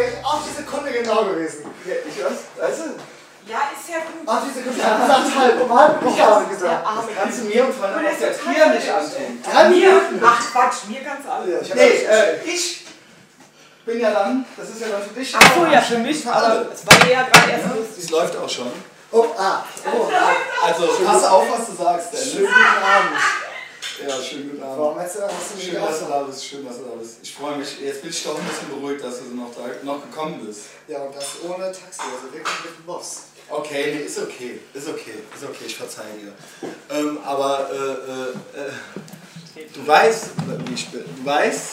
wäre ich auf die Sekunde genau gewesen. Ja, ich weiß, weißt du? Ja, ist ja gut. Auf die Sekunde. Ich hab gesagt, halb um halb gesagt. Arme. Kannst du mir und vor allem Und auch er der Tier nicht antun. Drei Mir? Minuten. Ach Quatsch, mir du alles. Ich hab Nee, äh, ich bin ja dann, das ist ja dann für dich. Ach so, ja, für mich. Aber es war ja gerade erst lustig. Es läuft auch schon. Oh, ah. Oh, ah. Also, pass auf, was du sagst, Schönen Dennis. guten Abend. Ja, schönen guten Abend. Hast du, hast du Schön, dass du da bist, schön, dass du da bist. Ich freue mich, jetzt bin ich doch ein bisschen beruhigt, dass du noch, da, noch gekommen bist. Ja, und das ohne Taxi, also wirklich mit dem Boss. Okay, nee, ist okay, ist okay, ist okay, ich verzeihe dir. Ähm, aber äh, äh, äh, du weißt, wie ich bin. Du weißt,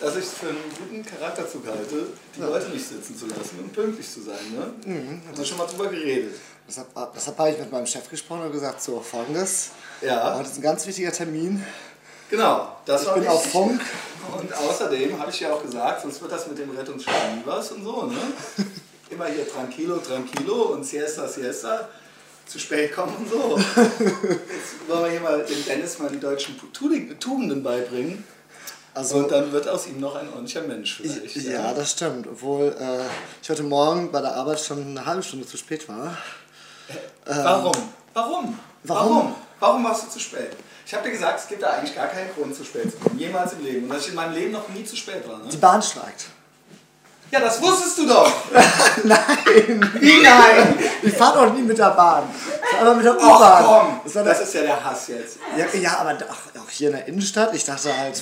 dass ich es für einen guten Charakterzug halte, die Leute nicht sitzen zu lassen und pünktlich zu sein. Ne? Mhm. Haben wir schon mal drüber geredet. Deshalb, deshalb habe ich mit meinem Chef gesprochen und gesagt, so folgendes. Ja, Heute ist ein ganz wichtiger Termin. genau. Das Ich war bin auf. Funk. Und außerdem habe ich ja auch gesagt, sonst wird das mit dem Rettungsschein was und so, ne? Immer hier tranquilo, tranquilo und siesta, siesta. Zu spät kommen und so. Jetzt wollen wir hier mal dem Dennis mal die deutschen Tu- Tugenden beibringen. Also, Und dann wird aus ihm noch ein ordentlicher Mensch vielleicht. ja, das stimmt. Obwohl äh, ich heute Morgen bei der Arbeit schon eine halbe Stunde zu spät war. Warum? Warum? Warum? Warum warst du zu spät? Ich habe dir gesagt, es gibt da eigentlich gar keinen Grund, zu spät zu kommen. Jemals im Leben. Und dass ich in meinem Leben noch nie zu spät war. Ne? Die Bahn streikt. Ja, das wusstest du doch. Nein! Wie nein? Ich fahre doch nie mit der Bahn. Immer mit der U-Bahn. komm, Das das ist ja der Hass jetzt. ja, ja, aber ach, auch hier in der Innenstadt. Ich dachte halt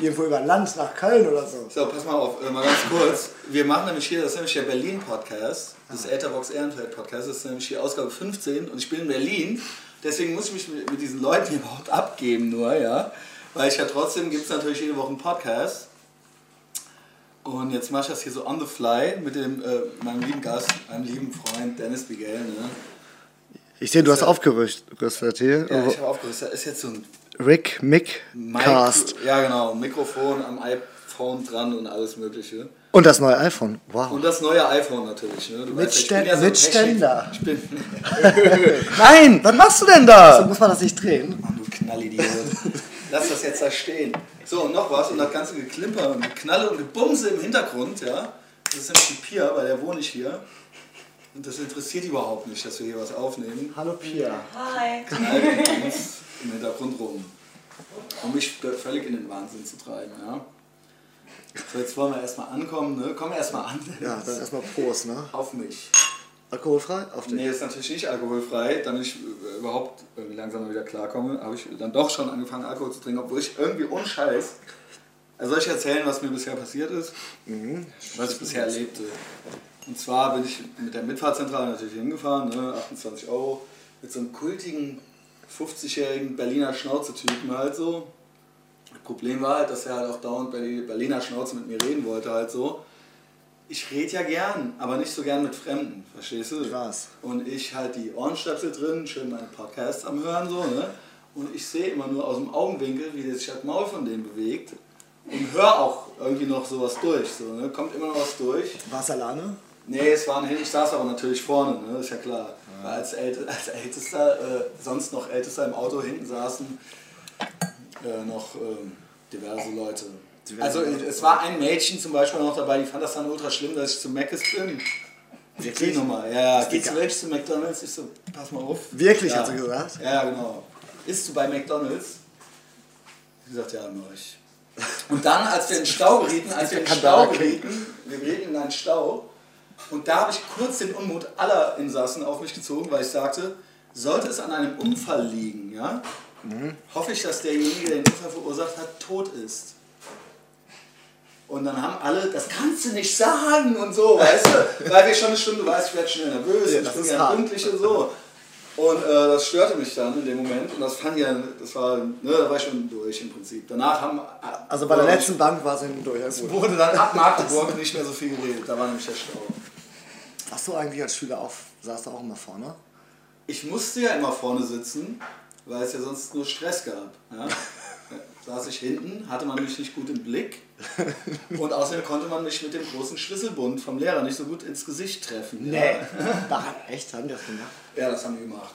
irgendwo über Land nach Köln oder so. So, pass mal auf, äh, mal ganz kurz. Wir machen nämlich hier, das ist nämlich der Berlin-Podcast, das Etherbox Ehrenfeld-Podcast, das ist nämlich die Ausgabe 15 und ich bin in Berlin, deswegen muss ich mich mit, mit diesen Leuten hier überhaupt abgeben nur, ja. Weil ich ja trotzdem, gibt es natürlich jede Woche einen Podcast. Und jetzt mache ich das hier so on the fly mit dem, äh, meinem lieben Gast, meinem lieben Freund Dennis Bigel, ne? Ich sehe, du hast aufgerüstet hier. Ja, ich habe aufgerüstet. Da ist jetzt so ein Rick Mick Mic- Cast. Ja, genau. Mikrofon am iPhone dran und alles Mögliche. Und das neue iPhone. Wow. Und das neue iPhone natürlich. Ne? Mit weißt ja, ich Stä- bin ja so mit Ständer. Ich bin. Nein, was machst du denn So da? muss man das nicht drehen. Mann, du Knallidiot. Lass das jetzt da stehen. So, und noch was. Und das ganze Geklimper und Geknalle und Gebumse im Hintergrund, ja. Das ist nämlich die Pia, weil der wohne ich hier. Und das interessiert überhaupt nicht, dass wir hier was aufnehmen. Hallo Pia. Hi. Knallt uns im Hintergrund rum. Um mich völlig in den Wahnsinn zu treiben, ja. So, jetzt wollen wir erstmal ankommen, ne? Komm erstmal an. Ja, dann erstmal Prost, ne? Auf mich. Alkoholfrei? Auf dich. Nee, ist natürlich nicht alkoholfrei. Damit ich äh, überhaupt irgendwie langsam wieder klarkomme, habe ich dann doch schon angefangen, Alkohol zu trinken, obwohl ich irgendwie unscheiß. Also soll ich erzählen, was mir bisher passiert ist? Was ich bisher erlebte. Und zwar bin ich mit der Mitfahrzentrale natürlich hingefahren, ne, 28 Euro, mit so einem kultigen 50-jährigen Berliner Schnauze-Typen halt so. Das Problem war halt, dass er halt auch dauernd bei Berliner Schnauze mit mir reden wollte halt so. Ich rede ja gern, aber nicht so gern mit Fremden, verstehst du? Weiß. Und ich halt die Ohrenstöpsel drin, schön meine Podcasts am Hören so, ne? Und ich sehe immer nur aus dem Augenwinkel, wie sich das Maul von dem bewegt. Und höre auch irgendwie noch sowas durch, so, ne? Kommt immer noch was durch. Warst du alleine? Nee, es waren ich saß aber natürlich vorne, ne? ist ja klar. Weil als, Ält als Ältester, äh, sonst noch Ältester im Auto hinten saßen äh, noch ähm, diverse Leute. Diverse also Leute. es war ein Mädchen zum Beispiel noch dabei, die fand das dann ultra schlimm, dass ich zu Mc's bin. Wirklich? Die Nummer, ja, geht du wirklich zu McDonalds? Ich so, pass mal auf. Wirklich, ja. hat sie gesagt? Ja, genau. Isst du bei McDonalds? Sie sagt, ja, mach ich. Und dann, als wir in den Stau gerieten, als wir in Stau gerieten, wir gerieten in einen Stau, und da habe ich kurz den Unmut aller Insassen auf mich gezogen, weil ich sagte, sollte es an einem Unfall liegen, ja, hoffe ich, dass derjenige, der den Unfall verursacht hat, tot ist. Und dann haben alle, das kannst du nicht sagen und so, weißt du? Weil wir schon eine Stunde, weißt, ich werde schnell nervös, Ja, ich das bin hart. pünktlich und so. Und äh, das störte mich dann in dem Moment und das fand ja, das war, ne, da war ich schon durch im Prinzip. Danach haben. Also bei der letzten Bank war sie hinten durch. Ja, Es wurde dann ab Magdeburg nicht mehr so viel geredet, da war nämlich der Stau. Warst du eigentlich als Schüler auch, saß du auch immer vorne? Ich musste ja immer vorne sitzen, weil es ja sonst nur Stress gab. Ja? Saß ich hinten, hatte man mich nicht gut im Blick und außerdem konnte man mich mit dem großen Schlüsselbund vom Lehrer nicht so gut ins Gesicht treffen. Ja, Da, echt, haben die das gemacht? ja das haben wir gemacht.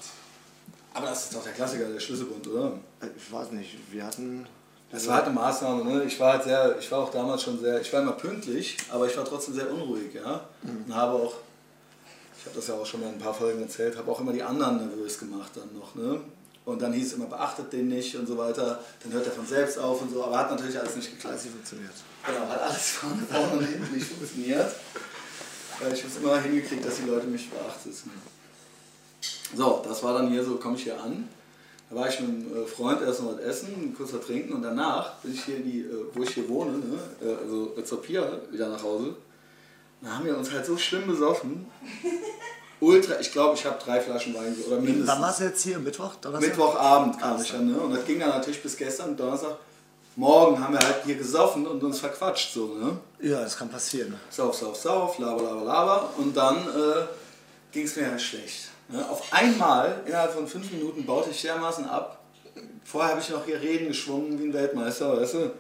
Aber das ist doch der Klassiker, der Schlüsselbund, oder? Ich weiß nicht, wir hatten Das war halt eine Maßnahme, ne? Ich war halt sehr, ich war auch damals schon sehr, ich war immer pünktlich, aber ich war trotzdem sehr unruhig, ja. Und habe auch, ich habe das ja auch schon mal in ein paar Folgen erzählt, habe auch immer die anderen nervös gemacht dann noch, ne? Und dann hieß es immer, beachtet den nicht und so weiter, dann hört er von selbst auf und so, aber hat natürlich alles nicht geklappt. Alles nicht funktioniert. Genau, hat alles vorne, vorne und hinten nicht funktioniert. Weil ich habe es immer hingekriegt, dass die Leute mich beachtet. So, das war dann hier so, komme ich hier an. Da war ich mit einem äh, Freund erst noch was essen, kurz was trinken und danach bin ich hier, in die, äh, wo ich hier wohne, ne? äh, also zur Pia, wieder nach Hause. Da haben wir uns halt so schlimm besoffen. Ultra, ich glaube, ich habe drei Flaschen Wein oder mindestens. Wann warst du jetzt hier? Mittwoch? Donnerstag? Mittwochabend kam ich dann, ne? Und das ging dann natürlich bis gestern, Donnerstag. Morgen haben wir halt hier gesoffen und uns verquatscht, so, ne? Ja, das kann passieren. Sauf, sauf, sauf, laber, laber, laber. Und dann äh, ging es mir ja schlecht. Ne? Auf einmal, innerhalb von fünf Minuten, baute ich dermaßen ab. Vorher habe ich noch hier Reden geschwungen wie ein Weltmeister, weißt du?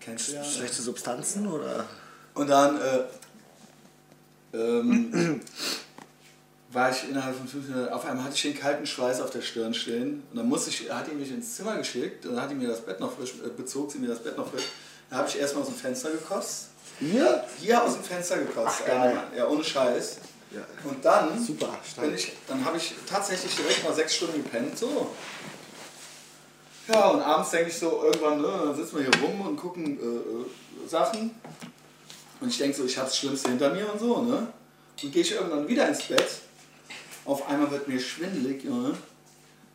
Kennst du ja. Schlechte Substanzen oder? Und dann äh, ähm, war ich innerhalb von fünf Minuten, auf einmal hatte ich den kalten Schweiß auf der Stirn stehen. Und dann musste ich, hat die mich ins Zimmer geschickt und dann hat die mir das Bett noch frisch, äh, bezog sie mir das Bett noch frisch. Da habe ich erstmal aus dem Fenster gekotzt. Hier? Hier aus dem Fenster gekotzt. Ach, geil. Ja, ohne Scheiß. Ja. Und dann, Super, stark. bin ich, dann habe ich tatsächlich direkt mal sechs Stunden gepennt. So. Ja, und abends denke ich so, irgendwann, ne, dann sitzen wir hier rum und gucken äh, äh, Sachen. Und ich denke so, ich habe das Schlimmste hinter mir und so, ne? Und gehe ich irgendwann wieder ins Bett. Auf einmal wird mir schwindelig, Junge.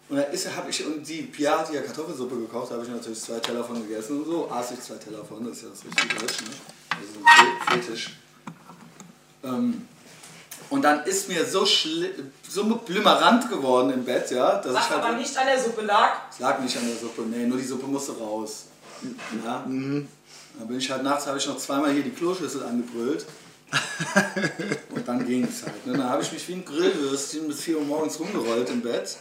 Und dann ist, hab ich, und die Pia hat ja Kartoffelsuppe gekocht, da habe ich natürlich zwei Teller von gegessen und so. Aß ich zwei Teller von, das ist ja das richtige Deutsch, ne? Also so ein Fe- Fetisch. Ähm, und dann ist mir so, schli- so blümerant geworden im Bett, ja, dass Was ich halt. aber nicht an der Suppe lag. Es lag nicht an der Suppe, nee, nur die Suppe musste raus. Ja? Dann bin ich halt nachts, habe ich noch zweimal hier die Kloschüssel angebrüllt. Und dann ging es halt. Ne? Dann habe ich mich wie ein Grillwürstchen bis 4 Uhr morgens rumgerollt im Bett.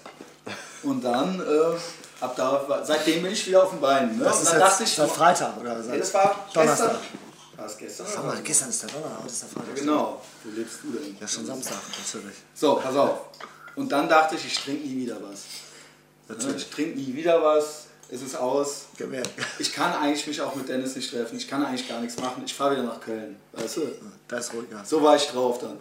Und dann, äh, ab da, seitdem bin ich wieder auf den Beinen. Ne? Das ist jetzt ich, seit Freitag oder nee, seit das war Donnerstag. gestern. War es gestern? Sag mal, gestern ist der Donnerstag, heute ist der Freitag. Genau. Wo lebst du denn? Ja, schon Samstag, natürlich. So, pass auf. Und dann dachte ich, ich trinke nie wieder was. Natürlich. Ich trinke nie wieder was. Es ist aus. Mir. Ich kann eigentlich mich auch mit Dennis nicht treffen. Ich kann eigentlich gar nichts machen. Ich fahre wieder nach Köln. Weißt du? Da ist ruhiger. So war ich drauf dann.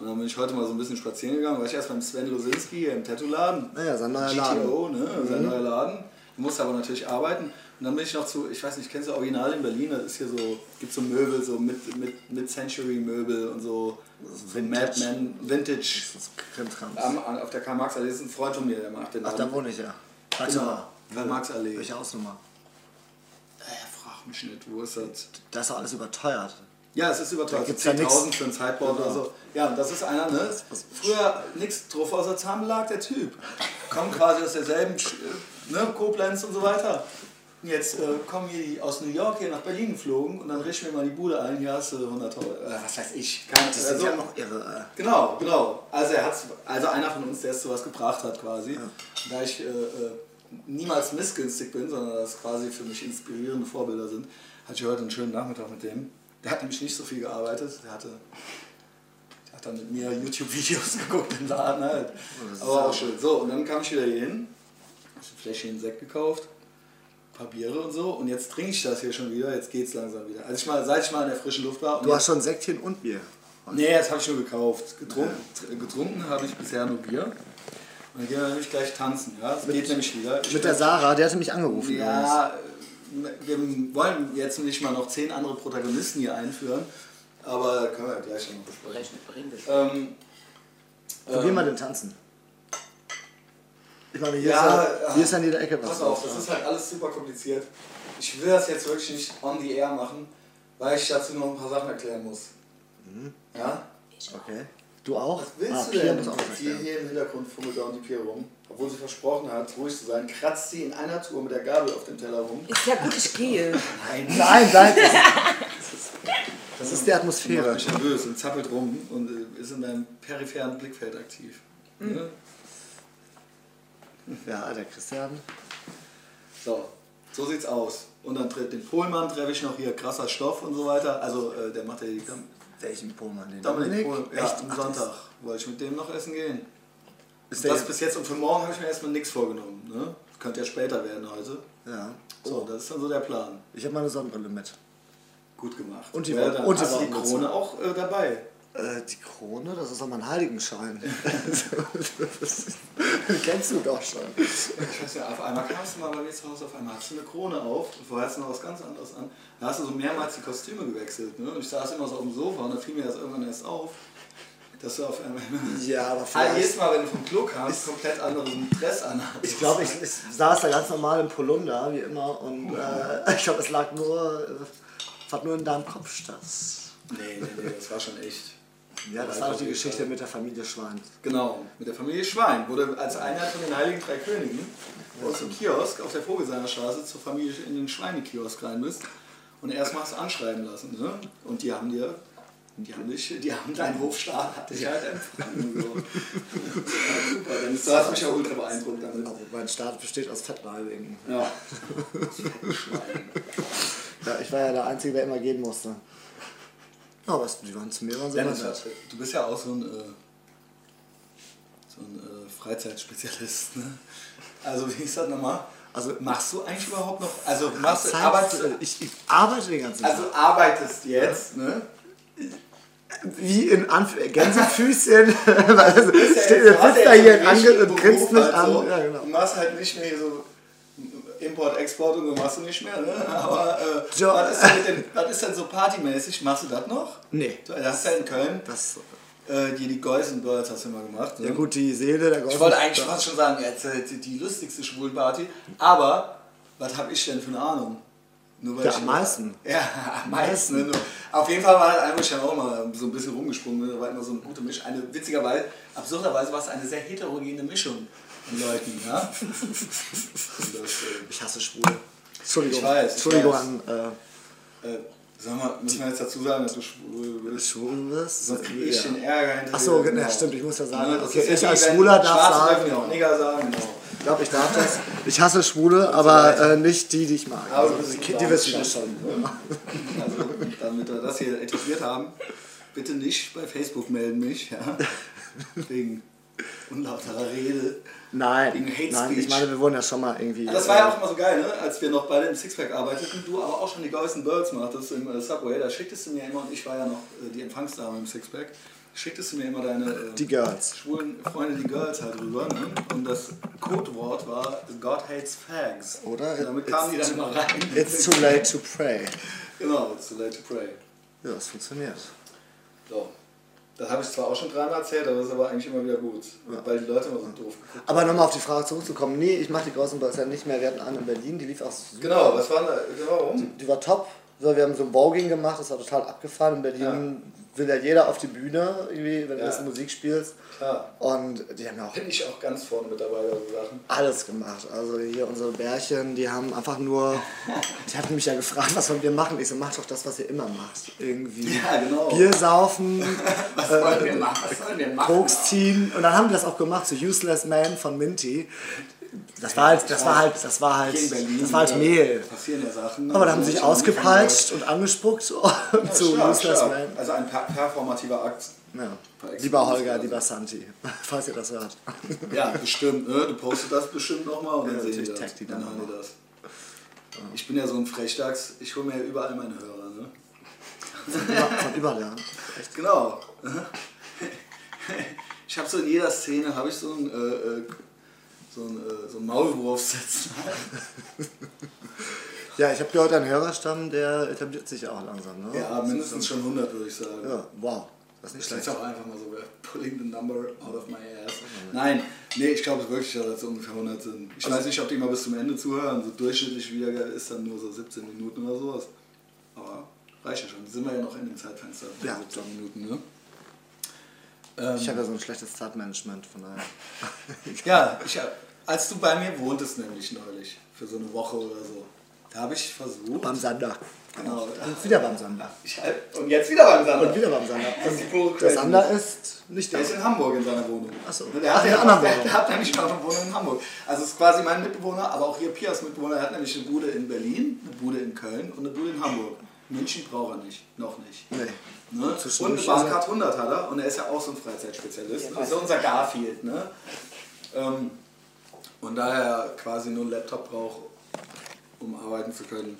Und dann bin ich heute mal so ein bisschen spazieren gegangen. War ich erst beim Sven Losinski hier im Tattoo-Laden. Naja, sein neuer Laden. GTO, ne? Sein neuer Laden. Du musst aber natürlich arbeiten. Und dann bin ich noch zu, ich weiß nicht, kennst du Original in Berlin? Das ist hier so, gibt so Möbel, so mit, mit, mit Century-Möbel und so. Madman, Vintage. Das ist auf der Karl-Marx-Allee ist ein Freund von mir, der macht den Ach, Laden. da wohne ich ja. Warte Genau. Karl-Marx-Allee. Welche Hausnummer? Äh, frag mich nicht, wo ist das? Das ist doch alles überteuert. Ja, es ist überteuert. Da gibt's so ja nix. 10.000 für ein Sideboard Genau. oder so. Ja, und das ist einer, ne? Früher nichts drauf außer Zahnbelag, der Typ. Kommt quasi aus derselben, äh, ne? Koblenz und so weiter. Und Jetzt äh, kommen die aus New York hier nach Berlin geflogen und dann richten wir mal die Bude ein, hier hast du 100 Euro. Äh, was weiß ich, keine Das sind also, ja noch irre. Genau, genau. Also er hat's, also einer von uns, der es zu was gebracht hat quasi. Da ich äh, äh, niemals missgünstig bin, sondern das quasi für mich inspirierende Vorbilder sind, hatte ich heute einen schönen Nachmittag mit dem. Der hat nämlich nicht so viel gearbeitet. Der hatte, der hat dann mit mir YouTube-Videos geguckt im Laden halt. ist Aber auch schön. So, und dann kam ich wieder hier hin, hab ein Fläschchen Sekt gekauft, ein paar Biere und so. Und jetzt trinke ich das hier schon wieder. Jetzt geht's langsam wieder. Also ich mal, seit ich mal in der frischen Luft war. Du hast schon Säckchen und Bier. Nee, das habe ich nur gekauft. Getrunken, tr- getrunken habe ich bisher nur Bier. Und dann gehen wir nämlich gleich tanzen. Ja? Es geht nämlich wieder. Ich Mit der Sarah, der hatte mich angerufen. Ja, wir wollen jetzt nicht mal noch zehn andere Protagonisten hier einführen. Aber können wir ja gleich noch besprechen. Ähm, Probier ähm, mal den Tanzen. Ich meine, hier, Ja, ist, ja, hier ist an jeder Ecke was. Pass auf, das ist halt alles super kompliziert. Ich will das jetzt wirklich nicht on the air machen, weil ich dazu noch ein paar Sachen erklären muss. Ja? Okay. Du auch? Was willst ah, du Pia denn? muss auch was Hier, hier im Hintergrund fummelt da und die Pia rum. Obwohl sie versprochen hat, ruhig zu sein, kratzt sie in einer Tour mit der Gabel auf dem Teller rum. Ist ja gut, ich gehe. Nein, Nein, nein. Das ist, das ist die Atmosphäre. mich nervös und zappelt rum und äh, ist in deinem peripheren Blickfeld aktiv. Ne? Ja, der Christian. So, so sieht's aus. Und dann tritt den Pohlmann treffe ich noch hier, krasser Stoff und so weiter. Also äh, der macht ja die Kam Welchen Pohlmann? Den Dominik Pohl, ja, Echt? am Ach, Sonntag wollte ich mit dem noch essen gehen. Ist Das der, bis jetzt und für morgen habe ich mir erstmal nichts vorgenommen. Ne? könnte ja später werden heute. Ja. So, das ist dann so der Plan. Ich habe meine Sonnenbrille mit. Gut gemacht. Und die ja, dann und die die Krone auch äh, dabei. Äh, die Krone, das ist doch mein Heiligenschein. Kennst du doch schon. Ich weiß ja, auf einmal kamst du mal bei mir zu Hause, auf einmal hast du eine Krone auf, vorher hast du noch was ganz anderes an. Da hast du so mehrmals die Kostüme gewechselt. Ne? Und ich saß immer so auf dem Sofa und da fiel mir das irgendwann erst auf, dass du auf einmal. Ja, aber Ah, vielleicht. jedes Mal, wenn du vom Klo kamst, komplett anderen Dress an. Ich glaube, ich, ich saß da ganz normal im Polunder, wie immer, und äh, ich glaube, es lag nur, äh, fand nur in deinem Kopf statt. Nee, nee, nee, das war schon echt. Ja, das war doch die Geschichte mit der Familie Schwein. Genau, mit der Familie Schwein wurde als einer von den Heiligen Drei Königen uns im Kiosk auf der Vogelseiner Straße zur Familie in den Schweinekiosk rein bist und erstmal hast du anschreiben lassen. Ne? Und die haben dir, die haben dich, die haben deinen Hofstaat hat dich halt empfangen. So. Super, dann ist- du hast mich ja ultra beeindruckt damit. Also mein Staat besteht aus Fettleibingen. Ja. Ja, ich war ja der Einzige, der immer gehen musste. Ja, aber es- die waren zu mir waren sie Dennis, nett. du bist ja auch so ein, äh, so ein äh, Freizeitspezialist. Ne? Also wie ist das nochmal? Also- machst du eigentlich überhaupt noch? Also machst du, arbeitest, ich, ich arbeite den ganzen Tag. also arbeitest jetzt, ne? Wie in Anf Gänsefüßchen. also, ja steht, du hast sitzt ja da hier richtigen und grinst mich an. so. Ja, genau. Du machst halt nicht mehr so Import, Export und so machst du nicht mehr, ne? Aber äh, Ja. was, ist denn was ist denn so partymäßig? Machst du das noch? Nee. Du hast ja in Köln Das, äh, die, die Guys and Girls hast du immer gemacht. Ne? ja gut, die Seele der Ich wollte eigentlich fast schon sagen, jetzt äh, die, die lustigste Schwulenparty, aber was habe ich denn für eine Ahnung? Nur weil Ja, ich am meisten. Ja, am meisten. Ne? Auf jeden Fall war halt einmal schon auch mal so ein bisschen rumgesprungen. Ne? Da war immer so eine gute Mischung. Eine witzigerweise, absurderweise war es eine sehr heterogene Mischung Leuten. Ja? Und das, äh, Ich hasse Schwule. Entschuldigung. Ich weiß, ich Entschuldigung weiß. an äh, sag mal, müssen wir jetzt dazu sagen, dass du schwul äh, bist? Schwule. Sonst kriege ich ja. den Ärger hinterher. Ach so, genau, stimmt, ich muss ja sagen, Ne, das okay, ja ich als Schwuler darf sagen- ja auch Nigger sagen, genau. Ich glaube, ich darf das. Ich hasse Schwule, aber äh, nicht die, die ich mag. Aber Also, du bist die, die wissen das schon. Also, damit wir das hier etabliert haben, bitte nicht bei Facebook melden mich, ja. Wegen unlauterer Rede. Nein, Wegen Hate nein, ich meine, wir wurden ja schon mal irgendwie. Das war ja auch immer so geil, ne? als wir noch beide im Sixpack arbeiteten, du aber auch schon die and Birds machtest im äh, Subway, da schicktest du mir immer, und ich war ja noch äh, die Empfangsdame im Sixpack, schicktest du mir immer deine äh, Die Girls. schwulen Freunde, die Girls halt rüber. Ne? Und das Codewort war God hates fags. Oder? Und damit kamen die dann immer rein. It's too late to pray. Genau, it's too late to pray. Ja, das funktioniert. So. Das habe ich zwar auch schon dreimal erzählt, aber das ist aber eigentlich immer wieder gut. Weil die Leute immer so doof geguckt Aber nochmal auf die Frage zurückzukommen. Nee, ich mache die großen ja nicht mehr. Wir hatten eine in Berlin, die lief auch super. Genau, was war da? Genau, warum? Die war top. So, wir haben so ein Bowling gemacht, das war total abgefahren. In Berlin will ja jeder auf die Bühne, irgendwie, wenn du Ja. das Musik spielst. Klar. Und die haben ja auch Bin ich auch ganz vorne mit dabei bei so Sachen. alles gemacht. Also hier unsere Bärchen, die haben einfach nur, die hatten mich ja gefragt, was wollen wir machen? Ich so, mach doch das, was ihr immer macht. Irgendwie Ja, genau. Bier saufen, Was wollen wir machen? Was sollen wir machen? Koks ziehen. Und dann haben wir das auch gemacht, so Useless Man von Minty. Das war halt, das war halt, das war halt, das war halt äh, Mehl. Passieren ja Sachen. Aber da haben sie sich ausgepeitscht und angespuckt zu Useless. Man. Also ein per performativer Akt. Lieber Holger, lieber Santi, falls ihr das hört. Ja, bestimmt. Ne? Du postest das bestimmt nochmal und Ja, dann sehen die das. dann haben die das. Ich bin ja so ein Frechdachs, ich hole mir ja überall meine Hörer. Ne? Von überall, ja. Genau. Ich habe so in jeder Szene habe ich so einen, äh, äh, so einen, äh, so einen Maulwurf sitzen. Ja, ich habe gehört, ein Hörerstamm, der etabliert sich ja auch langsam. Ne? Ja, mindestens schon 100 würde ich sagen. Ja, wow. Das ist nicht schlecht. auch einfach mal so, we're pulling the number out of my ass. Nein, nee, ich glaube wirklich, dass das ungefähr 100 sind. Ich weiß nicht, ob die mal bis zum Ende zuhören. So durchschnittlich wieder ist dann nur so 17 Minuten oder sowas. Aber reicht ja schon. Sind wir ja noch in dem Zeitfenster von Ja. 17 Minuten, ne? Ich habe ja so ein schlechtes Zeitmanagement, von daher. Ja, ich, als du bei mir wohntest nämlich neulich, für so eine Woche oder so, da habe ich versucht... Beim Sander. Genau. Und wieder beim Sander. Ich, und jetzt wieder beim Sander. Und wieder beim Sander. Und der. Sander ist nicht da. Der ist in Hamburg in seiner Wohnung. Ach so. Der Ach, hat, der, Wohnung. der hat nämlich noch eine Wohnung in Hamburg. Also es ist quasi mein Mitbewohner, aber auch hier Pias Mitbewohner. Er hat nämlich eine Bude in Berlin, eine Bude in Köln und eine Bude in Hamburg. München braucht er nicht, noch nicht. Nee. Ne? Und eine er- Bahncard 100 hat er und er ist ja auch so ein Freizeit-Spezialist. Das ist ja unser Garfield. Ne? Ähm, Und daher quasi nur einen Laptop braucht, um arbeiten zu können,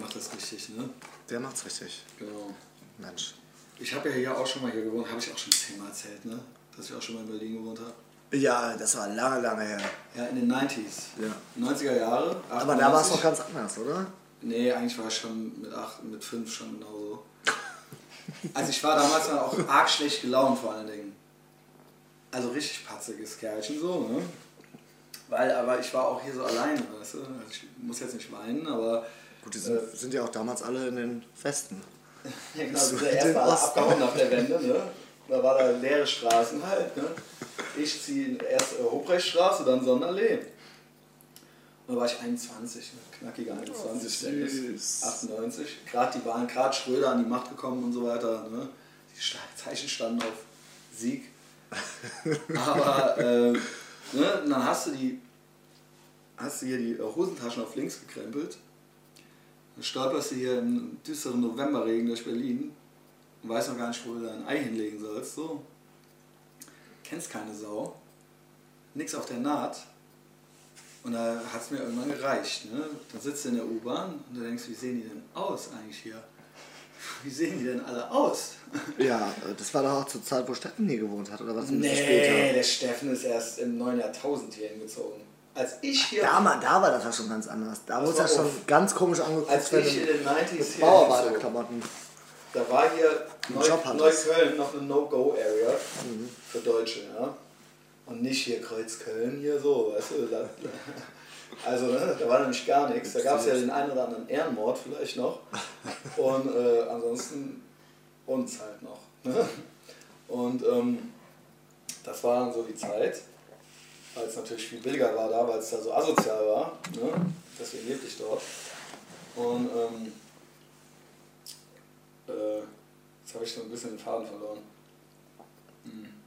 macht das richtig, ne? Der macht's richtig. Genau. Mensch. Ich habe ja hier auch schon mal hier gewohnt, habe ich auch schon zehnmal erzählt, ne? Dass ich auch schon mal in Berlin gewohnt habe. Ja, das war lange, lange her. Ja, in den 90s. Ja. 90er Jahre. Aber da war es 98. noch ganz anders, oder? Nee, eigentlich war ich schon mit 8, mit 5 schon genauso. Also ich war damals dann auch arg schlecht gelaunt vor allen Dingen. Also richtig patziges Kerlchen so, ne? Weil, aber ich war auch hier so alleine, weißt du? Also ich muss jetzt nicht weinen, aber Gut, die sind, sind ja auch damals alle in den Festen. ja, genau, alle Osten. abgehauen nach der Wende, ne? Da war da leere Straßen halt, ne? Ich ziehe erst äh, Hobrechtstraße, dann Sonderlee. Und da war ich 21, ne? knackige 21, Oh, Dennis. süß. 98. Gerade die waren gerade Schröder an die Macht gekommen und so weiter. Ne? Die Zeichen standen auf Sieg. Aber äh, ne? und dann hast du die hast du hier die äh, Hosentaschen auf links gekrempelt. Dann stolperst du hier im düsteren Novemberregen durch Berlin und weißt noch gar nicht, wo du dein Ei hinlegen sollst. So. Kennst keine Sau. Nix auf der Naht. Und da hat es mir irgendwann gereicht. Ne? Dann sitzt du in der U-Bahn und du denkst, wie sehen die denn aus eigentlich hier? Wie sehen die denn alle aus? Ja, das war doch auch zur Zeit, wo Steffen hier gewohnt hat, oder was? Nee, der Steffen ist erst im neuen Jahrtausend hier hingezogen. Als ich hier, Da, mal, da war das ja schon ganz anders. Da Das wurde ja war schon auf- ganz komisch angeguckt, als ich in den 90s hier Bauarbeiterklamotten. da war hier Neu. Neukölln noch eine No-Go-Area Mhm. für Deutsche. Ja? Und nicht hier Kreuzköln, hier so, weißt du. Da, also, ne, da war nämlich gar nichts. Da gab es ja den einen oder anderen Ehrenmord vielleicht noch. Und äh, ansonsten uns halt noch. Ne? Und ähm, das war dann so die Zeit, weil es natürlich viel billiger war da, weil es da so asozial war. Ne? Deswegen lebte ich dort. Und ähm, äh, jetzt habe ich so ein bisschen den Faden verloren.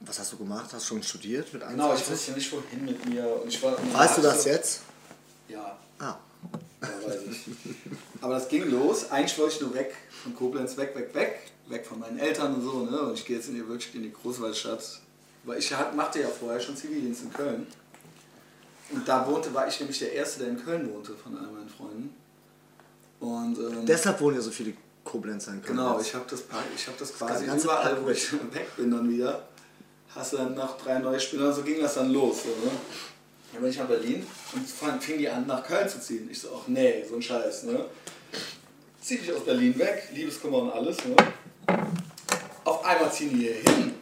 Was hast du gemacht? Hast du schon studiert mit Genau, ich 21? wusste nicht wohin mit mir. Und ich war, weißt du das jetzt? Ja, Ah. ja, weiß ich. Aber das ging los. Eigentlich wollte ich nur weg von Koblenz, weg, weg, weg. Weg von meinen Eltern und so. Ne? Und ich gehe jetzt in die, wirklich in die Großwaldstadt. Weil ich machte ja vorher schon Zivildienst in Köln. Und da wohnte, war ich nämlich der Erste, der in Köln wohnte von all meinen Freunden. Und ähm, Deshalb wohnen ja so viele Koblenzer in Köln. Genau, ich habe das, ich hab das quasi ganze überall, wo ich weg bin dann wieder, hast du dann noch drei neue Spieler, so ging das dann los. So, ne? Dann bin ich nach Berlin und fing die an, nach Köln zu ziehen. Ich so, ach nee, so ein Scheiß. Ne? Zieh dich aus Berlin weg, Liebeskummer und alles. Ne? Auf einmal ziehen die hier hin.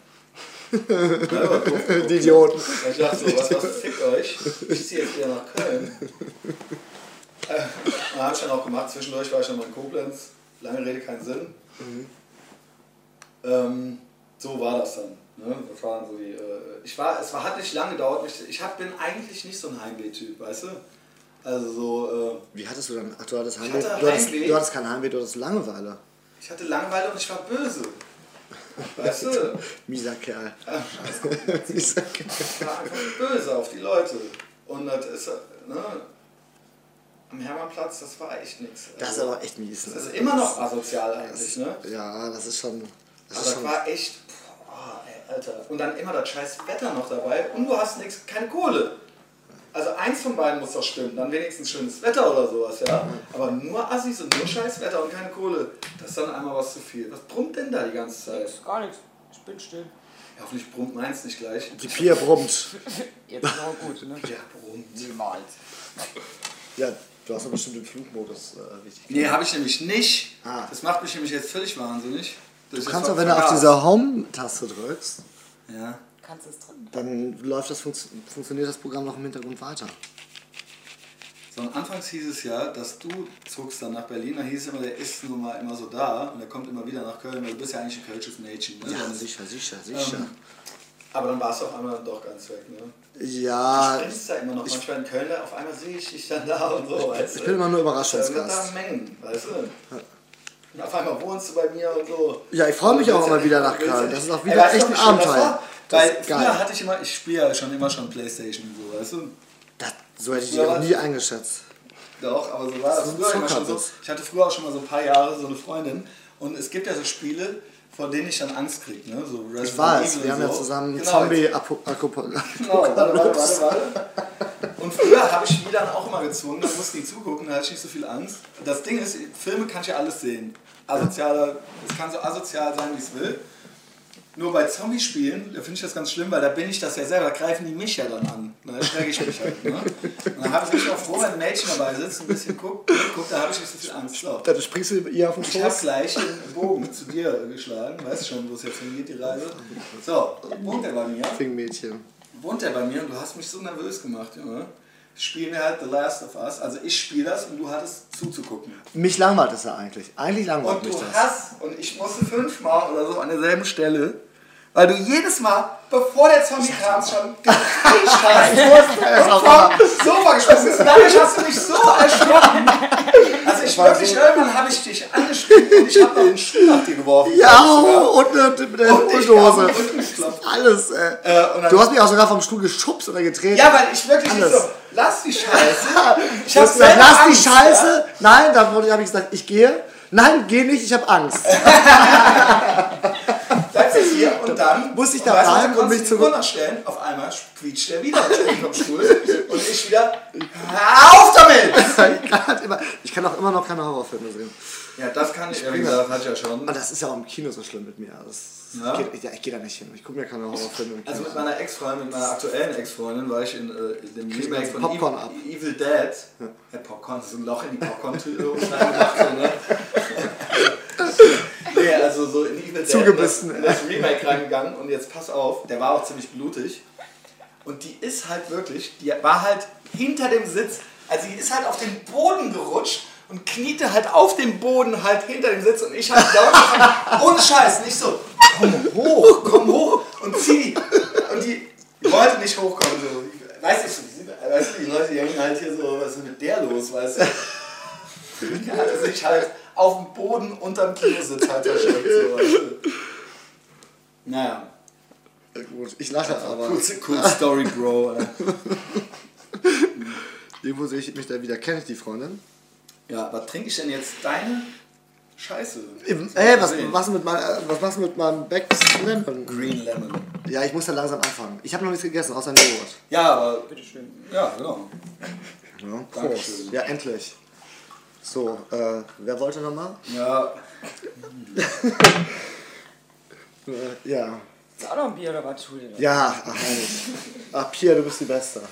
Ja, Die Idioten. ne? Ich dachte so, was, was fickt euch? Ich ziehe jetzt wieder nach Köln. Äh, und habe ich dann auch gemacht. Zwischendurch war ich dann mal in Koblenz. Lange Rede, keinen Sinn. Ähm, so war das dann. Ne? Das waren so die, äh, ich war, es war, hat nicht lange gedauert. Ich, ich hab, bin eigentlich nicht so ein Heimweh-Typ, weißt du? Also so, äh, Wie hattest du dann? Ach, du hattest Heimweh. hatte Du hattest, du hattest kein Heimweh, du hattest Langeweile. ich hatte Langeweile und ich war böse. Weißt du? Mieser Kerl. Mieser Kerl. Ich war einfach böse auf die Leute. Und das ist, ne, am Hermannplatz, das war echt nichts. Das ist aber echt mies. Das Ne? ist immer noch asozial eigentlich, ne? Ja, das ist schon. Das Aber ist das schon war echt, Alter. Und dann immer das scheiß Wetter noch dabei und du hast nichts, keine Kohle. Also eins von beiden muss doch stimmen, dann wenigstens schönes Wetter oder sowas, ja. Aber nur Assis und nur scheiß Wetter und keine Kohle, das ist dann einmal was zu viel. Was brummt denn da die ganze Zeit? Gar nichts. Ich bin still. Ja, hoffentlich brummt meins nicht gleich. die Pia brummt. Jetzt ist auch gut, ne? Ja, brummt. Niemals. Ja, du hast doch bestimmt den Flugmodus äh, richtig. Nee, habe ich nämlich nicht. Ah. Das macht mich nämlich jetzt völlig wahnsinnig. Dass Du ich kannst das auch, wenn du auf vergaß. diese Home-Taste drückst, Ja. Kannst es drin. dann läuft das, funktio- funktioniert das Programm noch im Hintergrund weiter. So, und anfangs hieß es ja, dass du zogst dann nach Berlin, da hieß es immer, der ist nun mal immer so da und der kommt immer wieder nach Köln, weil du bist ja eigentlich ein kölsches Mädchen. Ne? Ja, Dann- sicher, sicher, sicher. Ähm, aber dann warst du auf einmal doch ganz weg, ne? Du ja, sprichst da immer noch manchmal in Köln, auf einmal sehe ich dich dann da und so, weißt du? ich bin immer nur Da wird da Überraschungsgast. Mengen, weißt du? Und auf einmal wohnst du bei mir und so. Ja, ich freue mich auch immer ja- wieder nach ja- Köln. Das ist auch Ey, wieder du, echt ein das Abenteuer. Das Weil früher hatte ich immer, ich spiele ja schon immer schon Playstation und so, weißt du? Das, so hätte ich dich Ja, auch nie eingeschätzt. Doch, aber so war das ein früher immer schon so. Ich hatte früher auch schon mal so ein paar Jahre so eine Freundin und es gibt ja so Spiele, vor denen ich dann Angst kriege, ne? So Resident Ich weiß, Evil wir haben ja so. zusammen genau, Zombie Apokalypse. Genau, warte, warte, warte, warte. Und früher habe ich die dann auch immer gezwungen, da mussten die zugucken, da hatte ich nicht so viel Angst. Das Ding ist, Filme kann ich ja alles sehen. Asozialer, es kann so asozial sein, wie es will. Nur bei Zombie-Spielen, da finde ich das ganz schlimm, weil da bin ich das ja selber, da greifen die mich ja dann an. Da erschrecke ich mich halt. Ne? Und dann habe ich mich auch froh, wenn ein Mädchen dabei sitzt, ein bisschen guckt, guckt da habe ich nicht so viel Angst. So. Dann springst du ihr auf den Ich habe Schoß. gleich den Bogen zu dir geschlagen, weißt schon, wo es jetzt hingeht, die Reise. So, wohnt er bei mir? Fingmädchen. Wohnt er bei mir und du hast mich so nervös gemacht, Junge. Spielen wir halt The Last of Us. Also ich spiele das und du hattest zuzugucken. Mich langweilt es ja eigentlich. Eigentlich langweilt Und mich du das. hast, und ich musste fünfmal oder so an derselben Stelle, weil du jedes Mal, bevor der Zombie kam, schon gekriegt hast und vom Sofa gesprungen bist. Dadurch hast du mich so erschrocken. Ich wirklich, irgendwann habe ich dich angeschrien und ich habe noch einen Stuhl nach dir geworfen. Ja, und eine, eine Und geklopft. Alles, ey. Äh, Du hast mich auch sogar vom Stuhl geschubst oder getreten. Ja, weil ich wirklich Alles. so, lass die Scheiße. Ich Du hab hast gesagt, lass die Angst, Scheiße. Nein, dann habe ich gesagt, ich gehe. Nein, geh nicht, ich habe Angst. Bleibst jetzt hier und dann Muss ich da weißt bleiben und mich zurück- stellen. Auf einmal quietscht der wieder vom Stuhl und ich wieder. Hör auf damit! Ich kann, halt immer, ich kann auch immer noch keine Horrorfilme sehen. Ja, das kann ich, ja, wie gesagt, hatte ich ja schon. Und das ist ja auch im Kino so schlimm mit mir. Das Ja? geht, ja, ich gehe da nicht hin. Ich gucke mir keine Horrorfilme im Kino Also mit meiner Ex-Freundin, mit meiner aktuellen Ex-Freundin, war ich in, äh, in dem Remake von Popcorn Evil, ab. Evil Dead. Ja. Popcorn, so ein Loch in die Popcorn-Tüte und reingemacht, so, ne? Dead. Zugebissen, In das, Remake reingegangen und jetzt pass auf, der war auch ziemlich blutig. Und die ist halt wirklich, die war halt hinter dem Sitz, also die ist halt auf den Boden gerutscht und kniete halt auf dem Boden halt hinter dem Sitz und ich hab laut gesagt, ohne Scheiß, nicht so, komm hoch, komm hoch und zieh die. Und die wollte nicht hochkommen. So. Die, weißt du, die Leute die hängen halt hier so, was ist mit der los, weißt du? Die hatte sich halt auf dem Boden unterm Kinositz halt versteckt. So? Naja. Ja, Gut, ich lache aber. Cool, cool Story, Bro. Irgendwo sehe ich mich da wieder. Kenne ich die Freundin? Ja, was trinke ich denn jetzt? Deine Scheiße. Ey, was, was, mit mein, äh, was machst du mit meinem Becks Lemon? Green Lemon. Ja, ich muss da langsam anfangen. Ich habe noch nichts gegessen, außer Joghurt. Ja, aber. Bitteschön. Ja, genau. Ja. Dankeschön. Ja, endlich. So, äh, wer wollte nochmal? Ja, Äh, ja. Ist auch noch ein Bier oder was? Julia? Ja, ach, herrlich. Ach, Pierre, du bist die Beste.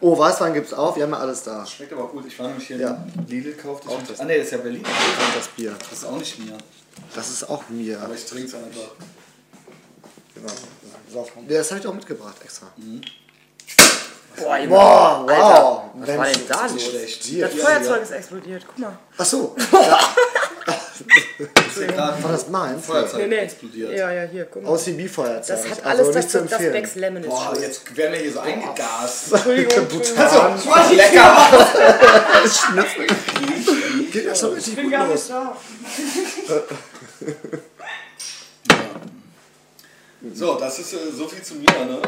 Oh, Weißwein gibt's auch, wir haben ja alles da. schmeckt aber auch gut. Ich war nämlich hier Ja. in Lidl gekauft. Auch Ich das. ah, nee, das ist ja Berlin. Und das Bier. Das ist auch nicht mir. Das ist auch mir. Aber ich trinke es einfach. Genau. So, ja, das habe ich auch mitgebracht extra. Boah, Junge. Boah, wow. Alter, was Mensch, war denn da los? schlecht. Das Feuerzeug ist explodiert. Guck mal. Ach so, ja war das meins? Feuerzeug Nee, nee. explodiert. Ja, ja, hier, guck mal. OCB-Feuerzeug. Das hat also alles nicht das, zu das empfehlen. Becks Lemon ist Boah, jetzt werden wir hier so eingegast. Entschuldigung, Entschuldigung. Also, was lecker! Geht ja schon richtig Ich bin gut gar los. nicht da. So, das ist äh, so viel zu mir, ne?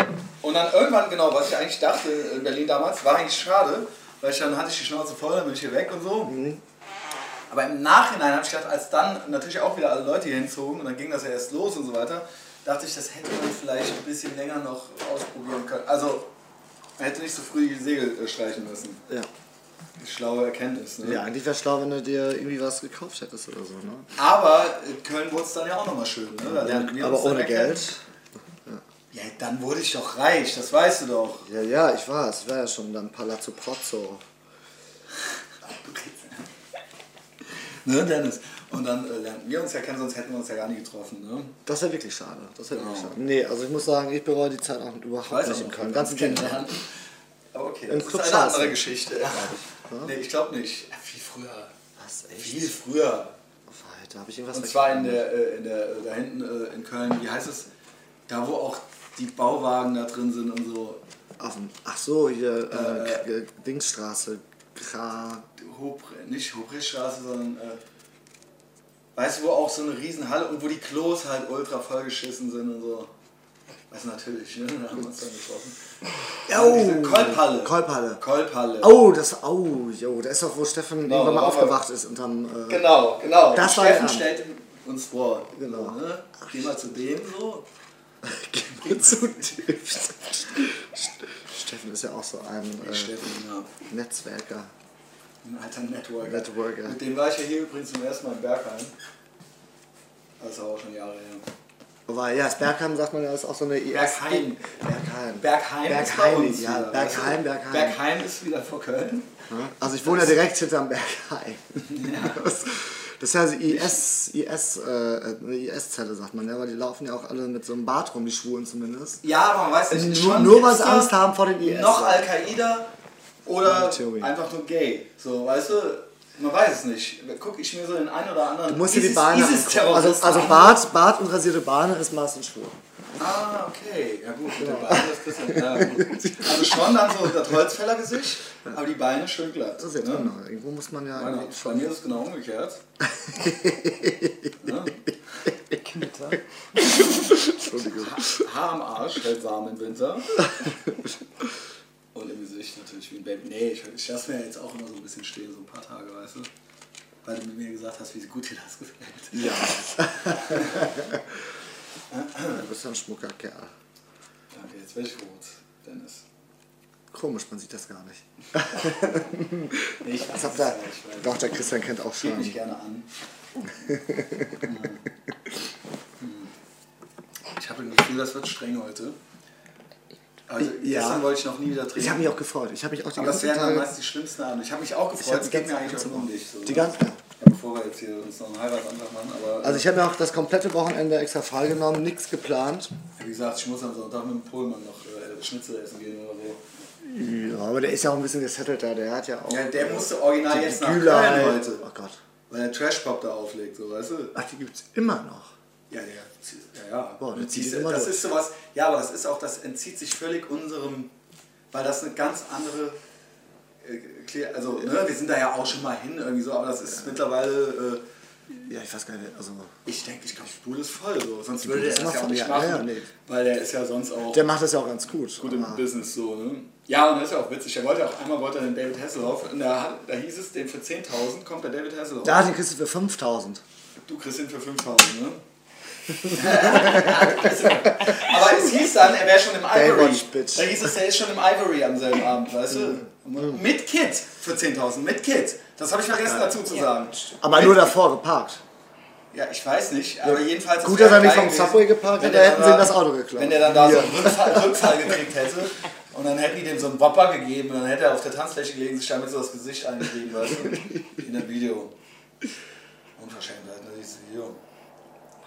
Und dann irgendwann, genau, was ich eigentlich dachte in Berlin damals, war eigentlich schade, weil ich dann hatte ich die Schnauze voll, dann bin ich hier weg und so. Aber im Nachhinein habe ich gedacht, als dann natürlich auch wieder alle Leute hier hinzogen und dann ging das ja erst los und so weiter, dachte ich, das hätte man vielleicht ein bisschen länger noch ausprobieren können. Also, man hätte nicht so früh die Segel äh, streichen müssen. Ja. Schlaue Erkenntnis, ne? ja, eigentlich wäre schlau, wenn du dir irgendwie was gekauft hättest oder so. Ne? Aber in Köln wurde es dann ja auch nochmal schön, ne? Lernen wir aber ohne. Geld. Ja, dann wurde ich doch reich, das weißt du doch. Ja, ja, ich weiß. Ich war ja schon dann Palazzo Pozzo. Ne, Dennis? Und dann äh, lernten wir uns ja kennen, sonst hätten wir uns ja gar nicht getroffen. Ne? Das wäre wirklich schade. Das wäre wirklich schade. Nee, also ich muss sagen, ich bereue die Zeit auch überhaupt nicht in Köln. Ganz im. Aber okay, Im das Club ist eine andere Geschichte. Ja. Ja? Nee, ich glaube nicht. Ja, viel früher. Was, Viel echt? früher. Da habe ich irgendwas Und zwar in der, äh, in der, äh, da hinten äh, in Köln, wie heißt es? Da wo auch die Bauwagen da drin sind und so. Auf dem, ach so, hier, äh, Äh, Dingsstraße. Gra. Hob, nicht Hobrichstraße, sondern äh, weißt du, wo auch so eine Riesenhalle und wo die Klos halt ultra vollgeschissen sind und so. Weiß natürlich, ne? Da haben wir uns dann getroffen. Oh, Kolbhalle. Kolbhalle. Kolbhalle. Oh, das, oh, jo, da ist doch, wo Steffen Genau, irgendwann mal aufgewacht ist unterm, äh, Genau, genau. Das Und war Steffen stellt uns vor. Genau. So, ne? Geh mal zu dem so. Geh mal zu. Steffen ist ja auch so ein äh, Steffen, ja. Netzwerker. Ein alter Networker. Networker. Mit dem war ich ja hier übrigens zum ersten Mal in Bergheim. Das ist aber auch schon Jahre her. Wobei, ja, das Bergheim sagt man ja, ist auch so eine IS. Berghain. Bergheim. Bergheim ist bei Berghain, uns ja, wieder, Bergheim? Bergheim. Bergheim ist wieder vor Köln. Ja, Also ich wohne ja direkt hinterm Bergheim. Das, das ist ja so IS, IS, äh, eine IS-Zelle, sagt man, ja, weil die laufen ja auch alle mit so einem Bart rum, die Schwulen zumindest. Ja, aber man weiß nicht. Nur- ist schon nur weil sie Angst haben vor den IS. Noch Al-Qaida oder einfach nur gay. So, weißt du? Man weiß es nicht. Guck ich mir so den einen oder anderen Du musst dir die angucken. Also, also. Bart, Bart und rasierte Beine ist meistens schwul. Ah, okay. Ja gut, mit den Beinen das Christian. Ja. Also schon dann so das Holzfällergesicht, aber die Beine schön glatt. Das ist jetzt ne? genau. Irgendwo muss man ja... Bei mir ist es genau umgekehrt. ne? Knitter. Entschuldigung. Haar am Arsch, hält warm im Winter. Und im Gesicht natürlich wie ein Baby. Nee, ich, ich lasse mir jetzt auch immer so ein bisschen stehen, so ein paar Tage, weißt du? Weil du mir gesagt hast, wie gut dir das gefällt. Ja. du bist ein schmucker Kerl. Danke, jetzt werde ich rot, Dennis. Komisch, man sieht das gar nicht. Nee, ich weiß Das ja, ich doch, der Christian kennt auch schon. mich gerne an. ich habe das Gefühl, das wird streng heute. Also Ja. gestern wollte ich noch nie wieder trinken. Ich habe mich auch gefreut. Ich habe mich auch die aber das ganzen wären dann Tage... meist die schlimmsten Abende. Ich habe mich auch gefreut, es geht mir eigentlich auch um dich. So, Die ganze, ja, bevor wir jetzt hier uns noch einen Heiratsantrag machen, aber also ich habe mir auch das komplette Wochenende extra freigenommen, nichts geplant. wie gesagt, ich muss am Sonntag mit dem Pohlmann noch äh, Schnitzel essen gehen oder so. Ja, aber der ist ja auch ein bisschen gesettelt da. Der hat ja auch... Ja, der musste original jetzt nach. Köln heute, Oh Gott. weil der Trash-Pop da auflegt, so weißt du? Ach, die gibt's immer noch. Ja, der, ja, ja. Boah, der zieht diese, immer das durch. ist sowas, ja, aber das ist auch, das entzieht sich völlig unserem, weil das eine ganz andere, äh, also ne, wir sind da ja auch schon mal hin irgendwie so, aber das ist mittlerweile, äh, Ja, ich weiß gar nicht, also... ich denke, ich glaube, Bude ist voll, so. sonst würde ist das immer ja auch nicht ja, machen, ja, nee. weil der ist ja sonst auch Der macht das ja auch ganz gut. gut im Business so, ne? Ja, und das ist ja auch witzig, der wollte auch, einmal wollte er den David Hasselhoff, und da, da hieß es, den für 10.000 kommt der David Hasselhoff. Da den kriegst du für 5000. Du kriegst ihn für 5000, ne? Aber es hieß dann, er wäre schon im Ivory. Da hieß es, er ist schon im Ivory am selben Abend, weißt du? Mhm. Mit Kit für 10.000, mit Kit. Das habe ich vergessen dazu zu sagen. Aber Mit- nur davor geparkt. Ja, ich weiß nicht, aber jedenfalls. Gut, das dass er nicht vom Subway geparkt hätte, der hätten sie ihm da- das Auto geklaut. Wenn der dann da so einen Rückfall, Rückfall gekriegt hätte und dann hätten die dem so einen Wopper gegeben und dann hätte er auf der Tanzfläche gelegen, sich damit so das Gesicht eingeschrieben, weißt du? In dem Video. Unverschämtheit, ne, dieses Video.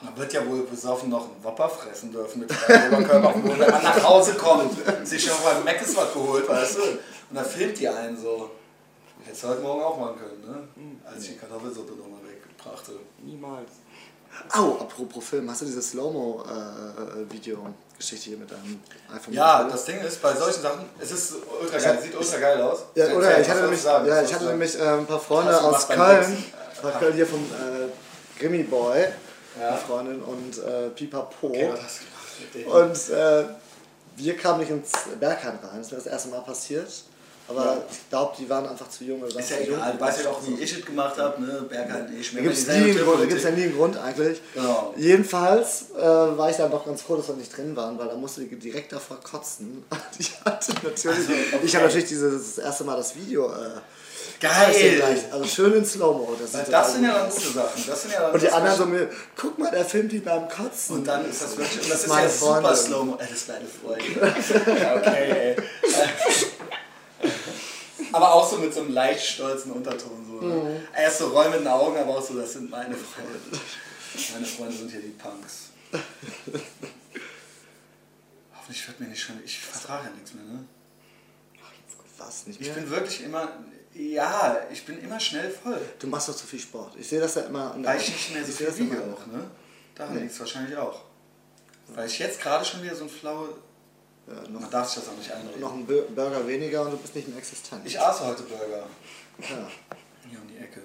Man wird ja wohl besoffen noch einen Wopper fressen dürfen mit freiem Oberkörper auf dem Boden, wenn man nach Hause kommt, sich schon beim Mc's was geholt, weißt du? Und dann filmt die einen so. Hätte es heute Morgen auch machen können, ne? Als ich die Kartoffelsuppe nochmal wegbrachte. Niemals. Au, apropos Film, hast du diese Slow-Mo-Video-Geschichte hier mit deinem iPhone? Ja, das Ding ist, bei solchen Sachen, es ist ultra geil, sieht ultra geil aus. Ja, Erzähl, oder? Ich hatte nämlich, sagen? ja, ich hatte nämlich äh, ein paar Freunde aus Köln, ein paar Köln hier vom äh, Grimmy Boy, Ja. eine Freundin und äh, Pipapo. Okay, du? Und äh, wir kamen nicht ins Bergheim rein, das ist mir das erste Mal passiert. Aber Ja. ich glaube, die waren einfach zu jung. Oder Ist ja egal, du weißt ja auch, wie ich es gemacht habe, ne? Bergheim, ich Da gibt es ja nie einen Grund eigentlich. Genau. Jedenfalls äh, war ich dann doch ganz froh, dass wir nicht drin waren, weil da musste ich direkt davor kotzen. Ich hatte natürlich, Also, okay. ich habe natürlich dieses das erste Mal das Video. Äh, Geil! also schön in Slow-Mo. Das, sieht das sind ja dann gute Sachen. Das sind ja dann Und die das anderen so mir, guck mal, der filmt die beim Kotzen. Und dann ist das wirklich, und das ist Meine ja super Freundin. Slow-Mo. Äh, Das ist meine Freundin. Ja, okay, ey. Aber auch so mit so einem leicht stolzen Unterton. So, ne? Mhm. Erst so Roll mit den Augen, aber auch so, das sind meine Freunde. Meine Freunde sind hier die Punks. Hoffentlich wird mir nicht schon. Ich vertrage ja nichts mehr, ne? Was, nicht Ich mehr? bin wirklich immer. Ja, ich bin immer schnell voll. Du machst doch zu viel Sport. Ich sehe das ja immer an Weil ich nicht mehr so viel wiege auch, ne? Daran Nee. liegt es wahrscheinlich auch. Weil ich jetzt gerade schon wieder so ein flaue. Ja, Man noch, darf sich das auch nicht einreden. noch ein Bur- Burger weniger und du bist nicht mehr existent. Ich aß heute Burger. ja. Hier um die Ecke.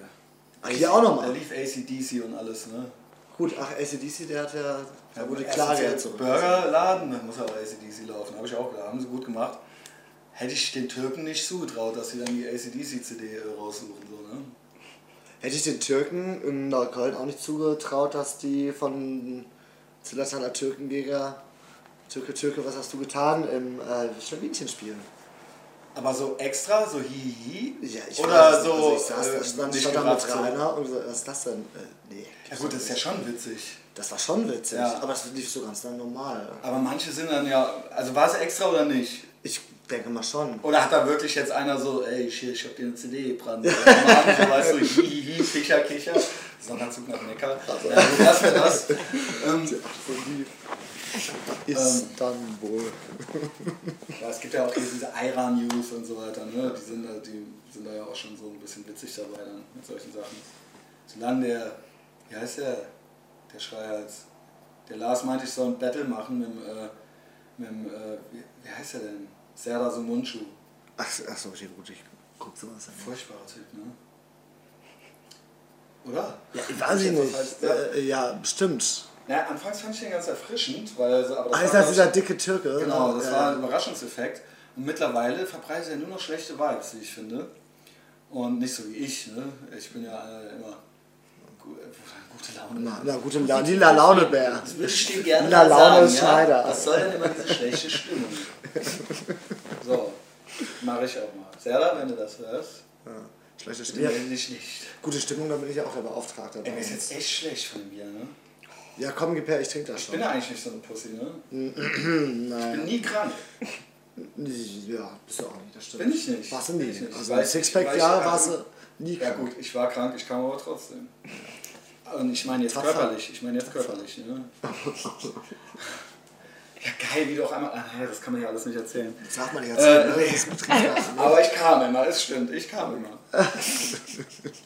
Ah, hier auch Da nochmal. lief ACDC und alles, ne? Gut, ach, ACDC, der hat ja, da wurde die erst Klage ja zurück. Burgerladen, dann muss aber ACDC laufen. Habe ich auch gedacht. Haben sie gut gemacht. Hätte ich den Türken nicht zugetraut, dass sie dann die ACDC-CD raussuchen, so, ne? Hätte ich den Türken in Neukölln auch nicht zugetraut, dass die von Zillertaler Türkenjäger, Türke, Türke, was hast du getan, im äh, Schlawinchen spielen. Aber so extra, so hihi? Ja, ich Oder weiß, so also ich saß, äh, stand, nicht stand da mit Rainer so. Und so, was ist das denn? Äh, nee. Ja gut, das ist ja schon witzig. Das war schon witzig, Ja. aber das lief so ganz dann normal. Aber manche sind dann ja, also war es extra oder nicht? Ich denke mal schon. Oder hat da wirklich jetzt einer so, ey, ich, ich hab dir eine CD gebrannt. So, weißt du, hihihi, Kicher, Kicher. Sonderzug nach Neckar. Ja, so das wäre das. Ähm, Istanbul. ja, es gibt ja auch diese Iran-News und so weiter, ne? Die sind, da, die sind da ja auch schon so ein bisschen witzig dabei dann mit solchen Sachen. Solange der, wie heißt der, der Schreihals, der Lars meinte, ich soll ein Battle machen mit dem, äh, mit dem äh, wie, wie heißt der denn? Serdar Sumunchu. Ach, ach so, okay, gut, ich guck sowas an. Furchtbarer Typ, ne? Oder? Ja, ich weiß ich nicht. falsch- Äh, ja, bestimmt. Ja, anfangs fand ich den ganz erfrischend, weil er so, aber Ah, ist das dieser dicke Türke? ich, Genau, das ja. war ein Überraschungseffekt. Und mittlerweile verbreitet er nur noch schlechte Vibes, wie ich finde. Und nicht so wie ich, ne? Ich bin ja äh, immer äh, gute Laune. Na, na gute Laune. Lila Launebär. Das würde ich dir gerne Lila mal Laune sagen, Schneider. ja? Was soll denn immer diese schlechte Stimmung? Mache ich auch mal. Serda, wenn du das hörst, Ja. Schlechte Stimmung. melde dich nicht. Gute Stimmung, da bin ich ja auch der Beauftragte. Ey, mir ist jetzt echt schlecht von dem Bier, ne? Ja, komm, gib her, ich trinke das Ich schon. bin ja eigentlich nicht so eine Pussy, ne? Ich Nein. bin nie krank. Ja, bist du auch nicht, das stimmt. Bin ich nicht. Warst du Bin nie. ich nicht. Also ein ich- Sixpack, ich ja, warst du nie Ja krank. gut, ich war krank, ich kam aber trotzdem. Und ich meine jetzt Tapfer. körperlich, ich meine jetzt körperlich, ne? Ja geil, wie du auch einmal, ah, nee, das kann man ja alles nicht erzählen. Das darf man nicht Äh, erzählen, nee. ne? Das betrifft ja, ne? Aber ich kam immer, es stimmt, ich kam immer.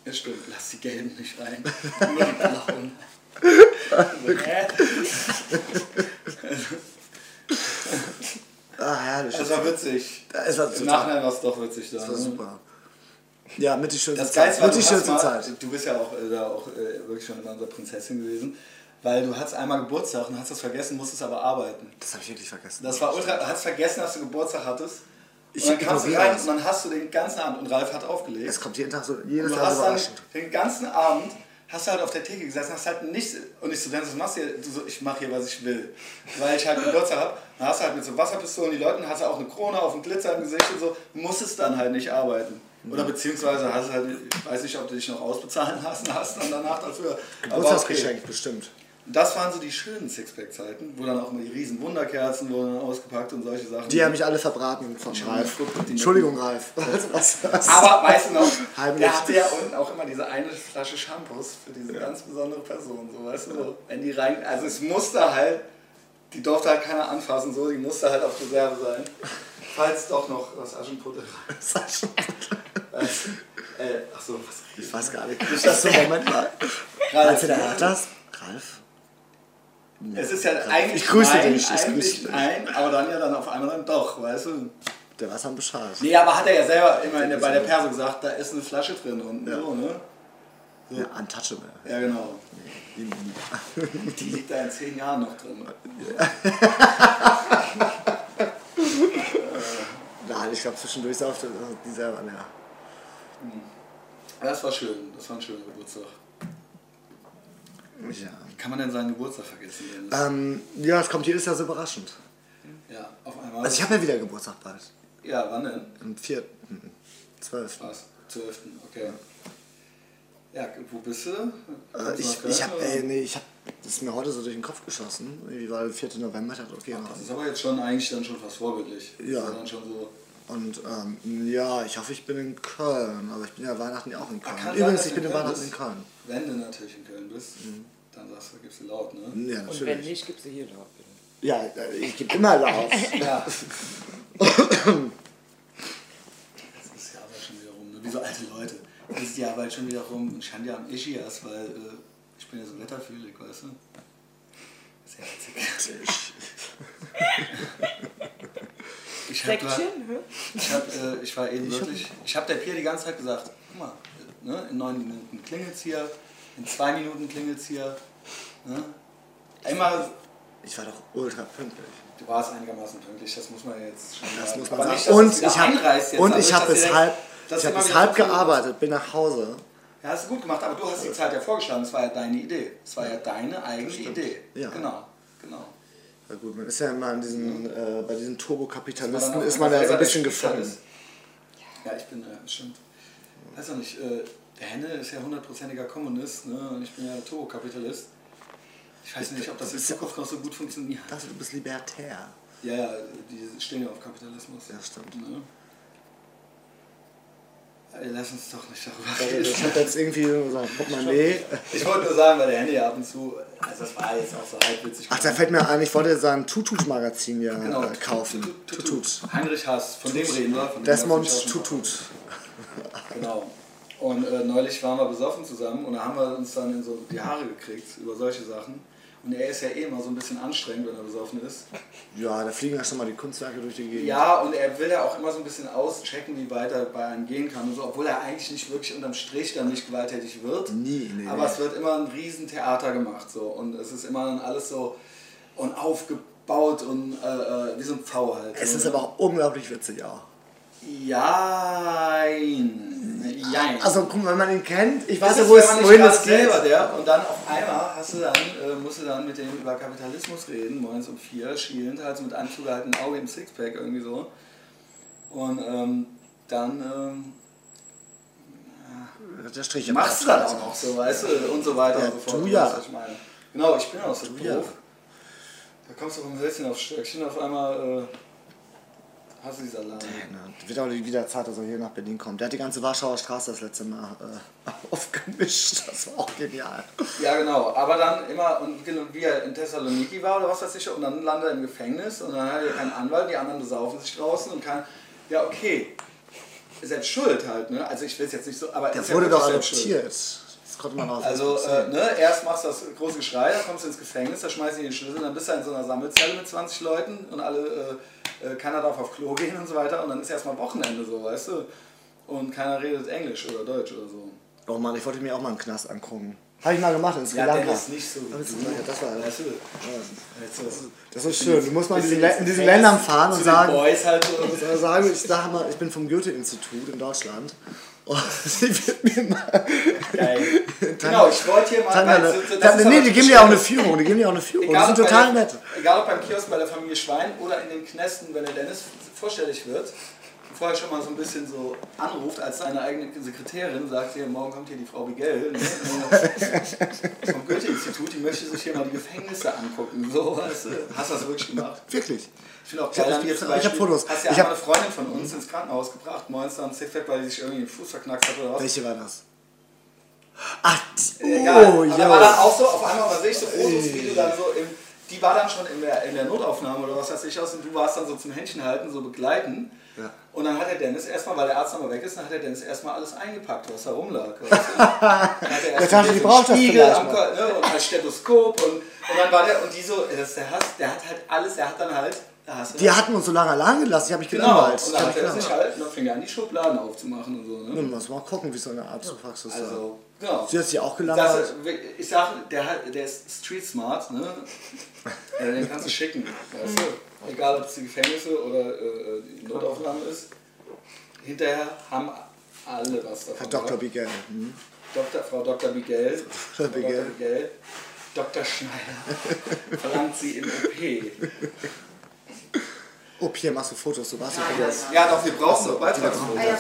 Es stimmt, lass die Gelben nicht rein, nur die Blauen. Hä? Ah, herrlich. Das war witzig. Das war Im. Nachhinein war es doch witzig da. Das war ne? super. Ja, mit die schönste Das Geilste war, Mit die schönste mal, Zeit. du bist ja auch, äh, da auch äh, wirklich schon immer unsere Prinzessin gewesen, weil du hattest einmal Geburtstag und hast das vergessen, musstest aber arbeiten. Das habe ich wirklich vergessen. Das war ultra, du hast vergessen, dass du Geburtstag hattest. Ich und dann kamst du rein und dann hast du den ganzen Abend, und Ralf hat aufgelegt, Es kommt jeden Tag so, jedes du Jahr hast so dann überraschend. den ganzen Abend, hast du halt auf der Theke gesessen, hast halt nichts, und ich so, Dennis, was machst du hier? Du so, ich mache hier, was ich will. Weil ich halt Geburtstag habe, dann hast du halt mit so Wasserpistolen die Leute, hast du auch eine Krone auf dem Glitzer im Gesicht und so, musstest dann halt nicht arbeiten. Oder beziehungsweise hast du halt, ich weiß nicht, ob du dich noch ausbezahlen lassen hast dann danach dafür. Aber okay. Geburtstagsgeschenk, bestimmt. Das waren so die schönen Sixpack-Zeiten, wo dann auch immer die riesen Wunderkerzen wurden ausgepackt und solche Sachen. Die haben mich alle verbraten von Ralf. Entschuldigung, Ralf. Was, was? Aber weißt du noch, Heimlich. der hatte ja unten auch immer diese eine Flasche Shampoos für diese ganz besondere Person, so weißt du, so, wenn die rein, also es musste halt, die durfte halt keiner anfassen, so, die musste halt auf Reserve sein. Falls doch noch was Aschenputtel weißt, äh, ach so, was Ich weiß gar nicht. Nicht, dass du Moment mal. Ralf, Meinst du, hat das? Ralf? Es ist ja eigentlich Ich grüße nein, dich, ich grüße nein, aber dann ja dann auf einmal dann doch, weißt du. Der weiß am Bescheid. Nee, aber hat er ja selber immer der, bei der Perso gesagt, da ist eine Flasche drin und Ja. so, ne? Ja, untouchable. Ja, genau. Die- liegt da in zehn Jahren noch drin. Nein, ich glaube zwischendurch sauft er die selber, ja. Das war schön, das war ein schöner Geburtstag. Ja. Wie kann man denn seinen Geburtstag vergessen? Ähm, ja, es kommt jedes Jahr so überraschend. Ja, auf einmal. Also ich habe ja wieder Geburtstag bald. ja, wann denn? Am 4. 12. Was? 12. Okay. Ja, wo bist du? Äh, ich Köln, ich habe oder? nee, ich hab, das ist mir heute so durch den Kopf geschossen. Irgendwie war der 4. November, ich dachte, okay, Das ist aber jetzt schon eigentlich dann schon fast vorbildlich. Ja. Das ist dann schon so. Und ähm, ja, ich hoffe, ich bin in Köln, aber ich bin ja Weihnachten ja auch in Köln. Sein, Übrigens, dass ich bin in Weihnachten bist. in Köln. Wenn du natürlich in Köln bist, dann sagst du, gibst du laut, ne? Ja, Und natürlich. wenn nicht, gibst du hier drauf. bitte. Ja, äh, ich gebe immer laut. Ja. Jetzt ist ja aber schon wieder rum, ne? wie so alte Leute. Jetzt ist die Arbeit schon wieder rum. Ich habe ja am Ischias, weil äh, ich bin ja so wetterfühlig, weißt du? Sehr witzig. Ich hab, grad- Säckchen, hä? ich, hab, äh, ich war eben wirklich, ich habe der Pia die ganze Zeit gesagt, guck mal, ne, in neun Minuten klingelt's hier, in zwei Minuten klingelt's hier. Ne? Immer, Ich war doch ultra pünktlich. du warst einigermaßen pünktlich, das muss man jetzt schon Das sagen. muss man Aber sagen. nicht, und ich habe und also ich habe ihr halb, ich habe wieder halb gearbeitet, bin nach Hause. Ja, hast du gut gemacht, aber du hast die Zeit ja vorgeschlagen, es war ja deine Idee. Es war ja deine eigene Idee. Ja. Genau. Ja gut, man ist ja immer an diesen, äh, bei diesen Turbokapitalisten dann auch ist man ja so ein bisschen gefangen. ist. Ja, ich bin, ja, stimmt. Weiß auch nicht, äh, der Henne ist ja hundertprozentiger Kommunist ne? und ich bin ja Turbokapitalist. Ich weiß nicht, ob das in Zukunft noch so gut funktioniert. Das, du bist libertär. Ja, ja, die stehen ja auf Kapitalismus. Ja, stimmt. Ne? Lass uns doch nicht darüber reden. Ich habe jetzt irgendwie so gesagt, Portemonnaie. Ich wollte nur sagen, weil der Handy ab und zu, also das war jetzt auch so halbwitzig. Ach, da fällt mir ein, ich wollte sein Tutut-Magazin ja Genau, äh, kaufen. Tutut. Heinrich Hass, von dem reden wir. Desmond Tutut. Genau. Und äh, neulich waren wir besoffen zusammen und da haben wir uns dann in so die Haare gekriegt über solche Sachen. Und er ist ja eh immer so ein bisschen anstrengend, wenn er besoffen ist. Ja, da fliegen ja schon mal die Kunstwerke durch die Gegend. Ja, und er will ja auch immer so ein bisschen auschecken, wie weit er bei einem gehen kann und so, obwohl er eigentlich nicht wirklich unterm Strich dann nicht gewalttätig wird. Nie, nee, Aber nee. es wird immer ein Riesentheater gemacht so und es ist immer dann alles so und aufgebaut und äh, äh, wie so ein Pfau halt. Es so, ist ne? aber auch unglaublich witzig auch. Jein. Jein. Also guck mal, wenn man ihn kennt, ich Das weiß ja, wo es, wohin es geht. selber der und dann auf einmal hast du dann, äh, musst du dann mit dem über Kapitalismus reden, morgens um vier, schielend, halt so mit einem zugehaltenen Auge im Sixpack irgendwie so. Und ähm, dann ähm, Der Strich machst du das auch noch so, weißt du, und so weiter Ja, und so fort. du ja. was ich meine. Genau, ich bin auch so ja. doof. Da kommst du vom Hölzchen aufs Stöckchen, auf einmal äh, hast du die Salami. Ja, Wird auch wieder Zeit, dass er hier nach Berlin kommt. Der hat die ganze Warschauer Straße das letzte Mal äh, aufgemischt. Das war auch genial. Ja, genau. Aber dann immer, und wie er in Thessaloniki war oder was weiß ich, und dann landet er im Gefängnis und dann hat er keinen Anwalt, die anderen besaufen sich draußen und kann. Ja, okay. Ist jetzt schuld halt, ne? Also ich will es jetzt nicht so, aber Der wurde doch selbst adoptiert. Das konnte man auch Also, äh, ne, erst machst du das große Geschrei, dann kommst du ins Gefängnis, da schmeißen die den Schlüssel, dann bist du in so einer Sammelzelle mit 20 Leuten und alle, äh, äh, keiner darf auf Klo gehen und so weiter und dann ist erstmal Wochenende so, weißt du? Und keiner redet Englisch oder Deutsch oder so. Oh Mann, ich wollte mir auch mal einen Knast angucken. Habe ich mal gemacht in Sri Ja, Lanka. der ist nicht so ja, das war so. Das ist schön. Du musst mal in diesen, in diesen Ländern fahren und sagen, halt so. sagen, ich sage mal, ich bin vom Goethe-Institut in Deutschland. Und ich wird mir mal. Geil. Genau, ich wollte hier mal. Tangana- weil so- das Tangana- ist nee, die geben dir auch eine Führung. Die geben dir auch eine Führung. Die sind total nett. egal ob beim Kiosk bei der Familie Schwein oder in den Knästen, wenn der Dennis vorstellig wird, vorher schon mal so ein bisschen so anruft als seine eigene Sekretärin, sagt hier, morgen kommt hier die Frau Bigel ne? Vom Goethe-Institut, die möchte sich hier mal die Gefängnisse angucken. So, du, hast du das wirklich gemacht? Wirklich. Ich finde auch Ich geil, dann hier zum ich hab Beispiel, Fotos. hast ja Ich hab- eine Freundin von uns ins Krankenhaus gebracht, morgens dann Sixpack, weil die sich irgendwie den Fuß verknackst hat oder was. Welche war das? Ach, Egal. oh, Aber da war dann ja. auch so, auf einmal sehe ich so Fotos, wie du dann so im, die war dann schon in der, in der Notaufnahme oder was weiß ich aus und du warst dann so zum Händchen halten, so begleiten. Ja. Und dann hat der Dennis erstmal, weil der Arzt nochmal weg ist, dann hat der Dennis erstmal alles eingepackt, was da rumlag. Weißt du? Dann hat er erst die braucht das Spiegel vielleicht am ne, und als Stethoskop und, und dann war der, und die so, das ist der Hass, der hat halt alles, der hat dann halt, da hast du Die hatten uns so lange allein gelassen. Die habe ich Genau, gelangweilt. und dann hab hat ich er das nicht gelangweilt. halten, dann fing er an, die Schubladen aufzumachen und so. Ne? Nun, muss mal gucken, wie so eine Arztpraxis da. Also, genau. Sie hat sich auch Das, gelangweilt. ist- ich sag, der, hat- der ist street smart, ne? Äh, Den kannst du schicken, weißt du? Egal, ob es die Gefängnisse oder äh, die Notaufnahme ist. Hinterher haben alle was davon. Herr Dr. Bigel. Hm? Dr. Frau Dr. Bigel. Frau Bigel. Dr. Bigel. Dr. Schneider. Verlangt sie im OP. Oh, hier machst du Fotos, du warst ja Yes. Ja, doch, wir brauchen so Beitragsfotos. Ah, ja. Ne?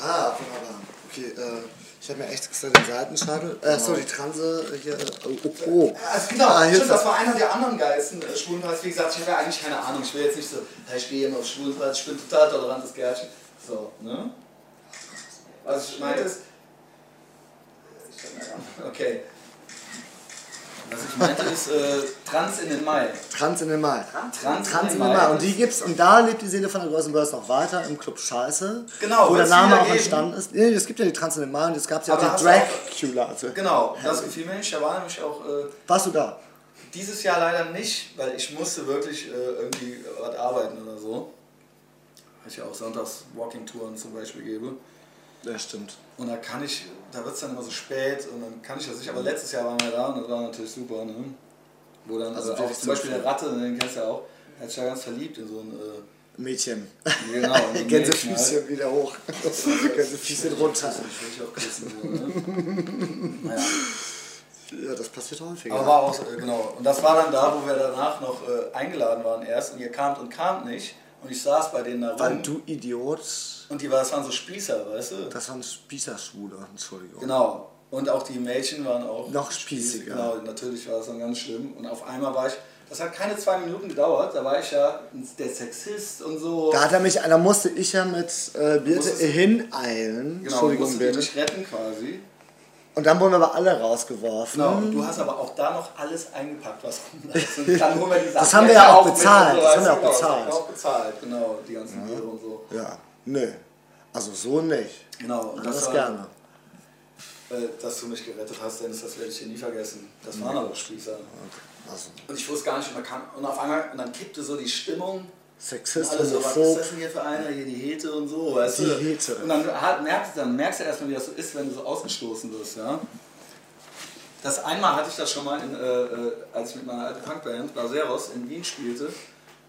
Ah, wunderbar. Okay, äh, ich habe mir echt extra den Seitenscheitel. Äh, so, die Transe hier. äh, Oh, oh, oh. Also genau, Ah, stimmt, das war einer der anderen geilsten äh, Schwulenpreis. Wie gesagt, ich habe ja eigentlich keine Ahnung. Ich will jetzt nicht so, "Ja, ich gehe immer auf Schwulenpreis, ich bin total tolerantes Gärtchen. So, ne? Was ich meinte ist. Okay. Was ich meinte ist äh, Trans in den Mai. Trans in den Mai. Trans, Trans in den Mai. Und die gibt's, und da lebt die Seele von der großen Börse noch weiter im Club Scheiße. Genau, Wo der Name auch entstanden ist. Nee, es gibt ja die Trans in den Mai und jetzt gab es ja auch die Dracula. Also, Genau, das gefiel mir nicht. Da war nämlich auch äh, Warst du da? dieses Jahr leider nicht, weil ich musste wirklich äh, irgendwie was arbeiten oder so. Weil ich ja auch sonntags Walking-Touren zum Beispiel gebe. Ja, stimmt. Und da kann ich, da wird es dann immer so spät und dann kann ich das nicht. Aber letztes Jahr waren wir da und das war natürlich super, ne? Wo dann Also also auch zum Beispiel der Ratte, den kennst du ja auch, der hat sich ja ganz verliebt in so ein, äh, Mädchen. genau, Gänsefüßchen Mädchen wieder hoch. Gänsefüßchen halt. runter. Ich auch küssen, so, ne? naja. Ja, das passiert häufiger. Aber war auch, so, äh, genau. Und das war dann da, wo wir danach noch äh, eingeladen waren erst und ihr kamt und kamt nicht. Und ich saß bei denen da Weil rum. du Idiot. Und die war, das waren so Spießer, weißt du? Das waren Spießerschwule, Entschuldigung. Genau. Und auch die Mädchen waren auch Noch spießiger. Genau, natürlich war das dann ganz schlimm. Und auf einmal war ich, das hat keine zwei Minuten gedauert, da war ich ja der Sexist und so. Da hat er mich, da musste ich ja mit äh, Birte hineilen. genau, Entschuldigung, musste Birte. mich retten quasi. Und dann wurden wir aber alle rausgeworfen. Genau, und du hast aber auch da noch alles eingepackt, was rumläuft. Und dann holen wir die Sachen haben wir ja auch bezahlt, und das haben wir auch genau, bezahlt. Das haben wir auch bezahlt, genau, die ganzen Biere und so. Ja, nö. Also so nicht. Genau, und Das, das gerne. äh, dass du mich gerettet hast, Dennis, das werde ich dir nie vergessen. Das waren aber Spießer. Also Und ich wusste gar nicht, man kann. Und auf einmal, und dann kippte so die Stimmung. Sexist, Alle so, was ist das denn hier für einer? Hier die Hete und so, weißt Die du? Hete. Und dann, merkst, dann merkst du erstmal, wie das so ist, wenn du so ausgestoßen wirst, ja. Das einmal hatte ich das schon mal, in, äh, äh, als ich mit meiner alten Punkband Blaseros in Wien spielte,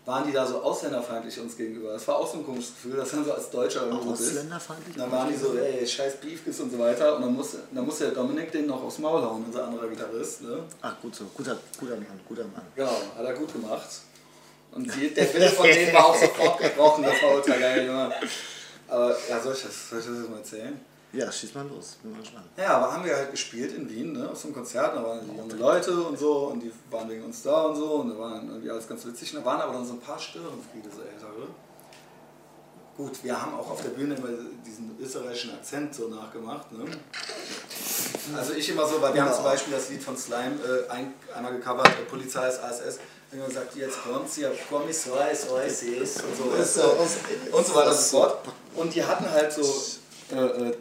waren die da so ausländerfeindlich uns gegenüber. Das war auch so ein komisches Gefühl, dass dann so als Deutscher irgendwo bist. Ausländerfeindlich? Dann waren die so, ey, scheiß Beefkes und so weiter. Und dann musste, dann musste der Dominik den noch aufs Maul hauen, unser anderer Gitarrist. Ne? Ach, gut so. Guter, guter Mann, guter Mann. Genau, hat er gut gemacht. Und die, der Wille von denen war auch sofort gebrochen, das war ultra geil, Junge. Aber ja, soll ich das, soll ich das jetzt mal erzählen? Ja, schieß mal los. Bin mal gespannt. Ja, aber haben wir halt gespielt in Wien, ne, auf so einem Konzert, da waren die junge Leute und so und die waren wegen uns da und so und da war dann irgendwie alles ganz witzig. Und da waren aber dann so ein paar Störenfriede, so ältere. Gut, wir haben auch auf der Bühne immer diesen österreichischen Akzent so nachgemacht, ne. Also ich immer so, weil wir haben zum Beispiel das Lied von Slime äh, ein, einmal gecovert, äh, Polizei ist ASS, wenn man sagt, jetzt kommt's hier, Kommissar ist ASS und so, weißt du, und so weiter und so fort. Und die hatten halt so äh, äh,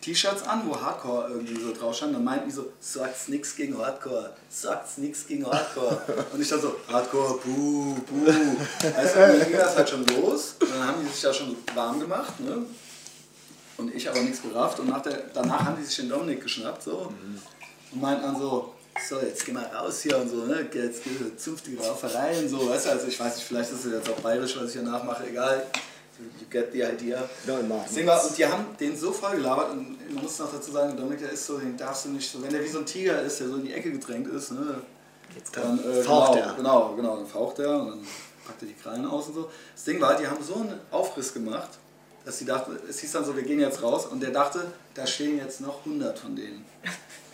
T-Shirts an, wo Hardcore irgendwie so drauf stand. Dann meinten die so, sagt's nix gegen Hardcore, sagt's nix gegen Hardcore. Und ich dann so, Hardcore, buh, buh. Also dann ging das halt schon los. Und dann haben die sich da schon warm gemacht, ne? Und ich aber nichts gerafft. Und nach der, danach haben die sich den Dominik geschnappt, so. Und meinten dann so, so, jetzt geh mal raus hier und so, ne? Jetzt geh zupf die Rauferei und so, weißt du? Also ich weiß nicht, vielleicht ist es jetzt auch bayerisch, was ich hier nachmache, egal. You get the idea. Nein, Das Ding war, und die haben den so voll gelabert und man muss noch dazu sagen, Dominik, der ist so, den darfst du nicht so, wenn der wie so ein Tiger ist, der so in die Ecke gedrängt ist, ne, dann äh, faucht genau, er. Genau, genau, dann faucht er und dann packt er die Krallen aus und so. Das Ding war, die haben so einen Aufriss gemacht, dass sie dachten, es hieß dann so, wir gehen jetzt raus und der dachte, da stehen jetzt noch 100 von denen.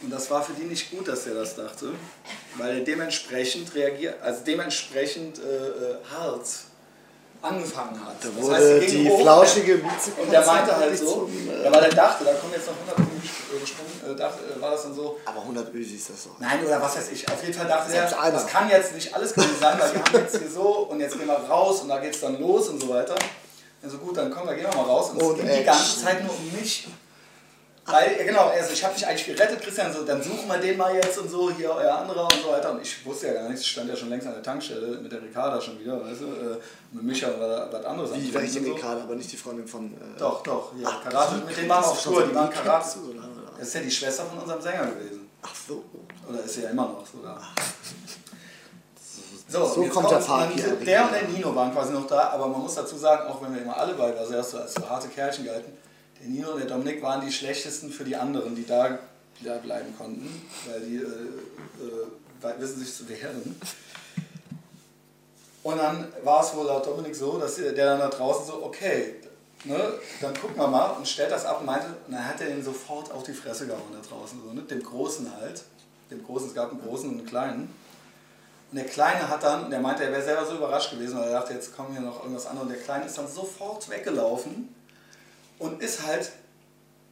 Und das war für die nicht gut, dass er das dachte, weil er dementsprechend reagiert, also dementsprechend äh, äh, hart angefangen hat. Da Das wurde heißt, sie ging die hoch, flauschige Bizeps. und der meinte halt so, ja, weil er dachte, da kommen jetzt noch 100 Minuten gesprungen, äh, dachte, äh, war das dann so, Aber 100 Ösis ist das doch. nein, oder was weiß ich. Auf jeden Fall dachte er, einer. das kann jetzt nicht alles gewesen sein, weil wir haben jetzt hier so und jetzt gehen wir raus und da geht's dann los und so weiter. Also gut, dann komm, da gehen wir mal raus. Und, Und es ging die ganze Zeit nur um mich. Weil, ja, genau, also ich habe dich eigentlich gerettet, Christian, so, dann suchen wir den mal jetzt und so, hier euer anderer und so weiter. Und ich wusste ja gar nichts, ich stand ja schon längst an der Tankstelle mit der Ricarda schon wieder, weißt du, äh, mit Micha oder was anderes. Wie, welche und so. Ricarda, aber nicht die Freundin von. Äh, Doch, doch, ja, Ach, Karate, die mit denen waren wir auf Tour, schon, die waren die Karate. so? Das ist ja die Schwester von unserem Sänger gewesen. Ach so. Oder ist sie ja immer noch sogar. So, So kommt der Park hier. Der und der Nino waren quasi noch da, aber man muss dazu sagen, auch wenn wir immer alle beide also erst so als so harte Kerlchen galten, der Nino und der Dominik waren die schlechtesten für die anderen, die da, die da bleiben konnten, weil die äh, äh, wissen sich zu wehren. Und dann war es wohl laut Dominik so, dass der dann da draußen so, okay, ne, dann gucken wir mal und stellt das ab und meinte, und dann hat er den sofort auf die Fresse gehauen da draußen, so, ne, dem Großen halt. Dem Großen, es gab einen Großen und einen Kleinen. Und der Kleine hat dann, der meinte, er wäre selber so überrascht gewesen, weil er dachte, jetzt kommen hier noch irgendwas anderes. Und der Kleine ist dann sofort weggelaufen und ist halt,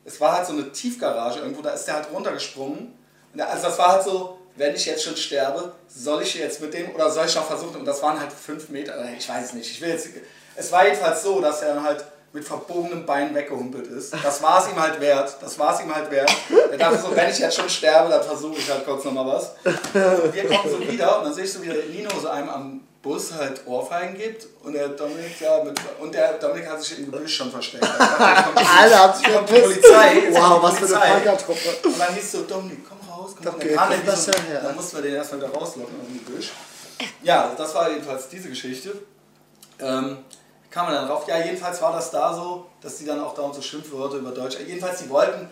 es war halt so eine Tiefgarage irgendwo, da ist der halt runtergesprungen. Also das war halt so, wenn ich jetzt schon sterbe, soll ich jetzt mit dem oder soll ich noch versuchen? Und das waren halt fünf Meter, äh, ich weiß es nicht. Ich will jetzt, es war jedenfalls so, dass er halt mit verbogenem Bein weggehumpelt ist. Das war es ihm halt wert. Das war es ihm halt wert. Er dachte so, wenn ich jetzt schon sterbe, dann versuche ich halt kurz nochmal was. Und wir kommen so wieder und dann sehe ich so, wie der Nino so einem am Bus halt Ohrfeigen gibt und der Dominik ja mit, und der Dominik hat sich im Gebüsch schon versteckt. Alle haben sich verpisst. Polizei. Wow, was für eine Polizei. Punkertruppe. Und dann hieß so, Dominik, komm raus, komm raus. Okay, Dann wie das so- her. Dann mussten wir den erstmal wieder rauslocken aus dem Gebüsch. Ja, das war jedenfalls diese Geschichte. Ähm, kam man dann drauf? Ja, jedenfalls war das da so, dass die dann auch dauernd so Schimpfwörter über Deutsch. Jedenfalls, die wollten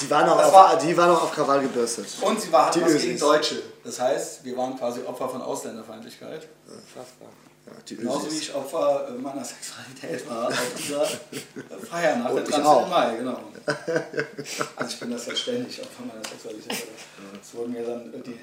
Die waren auch, auf, war- die waren auch auf Krawall gebürstet. und sie war, hatten Die was Ösis. gegen Deutsche. Das heißt, wir waren quasi Opfer von Ausländerfeindlichkeit. Unfassbar. Ja, Genauso wie ich Opfer äh, meiner Sexualität war auf dieser äh, Feier nach der ich 13. auch. Mai, genau. Also ich bin das ja ständig Opfer meiner Sexualität. Es wurden mir dann, äh, die,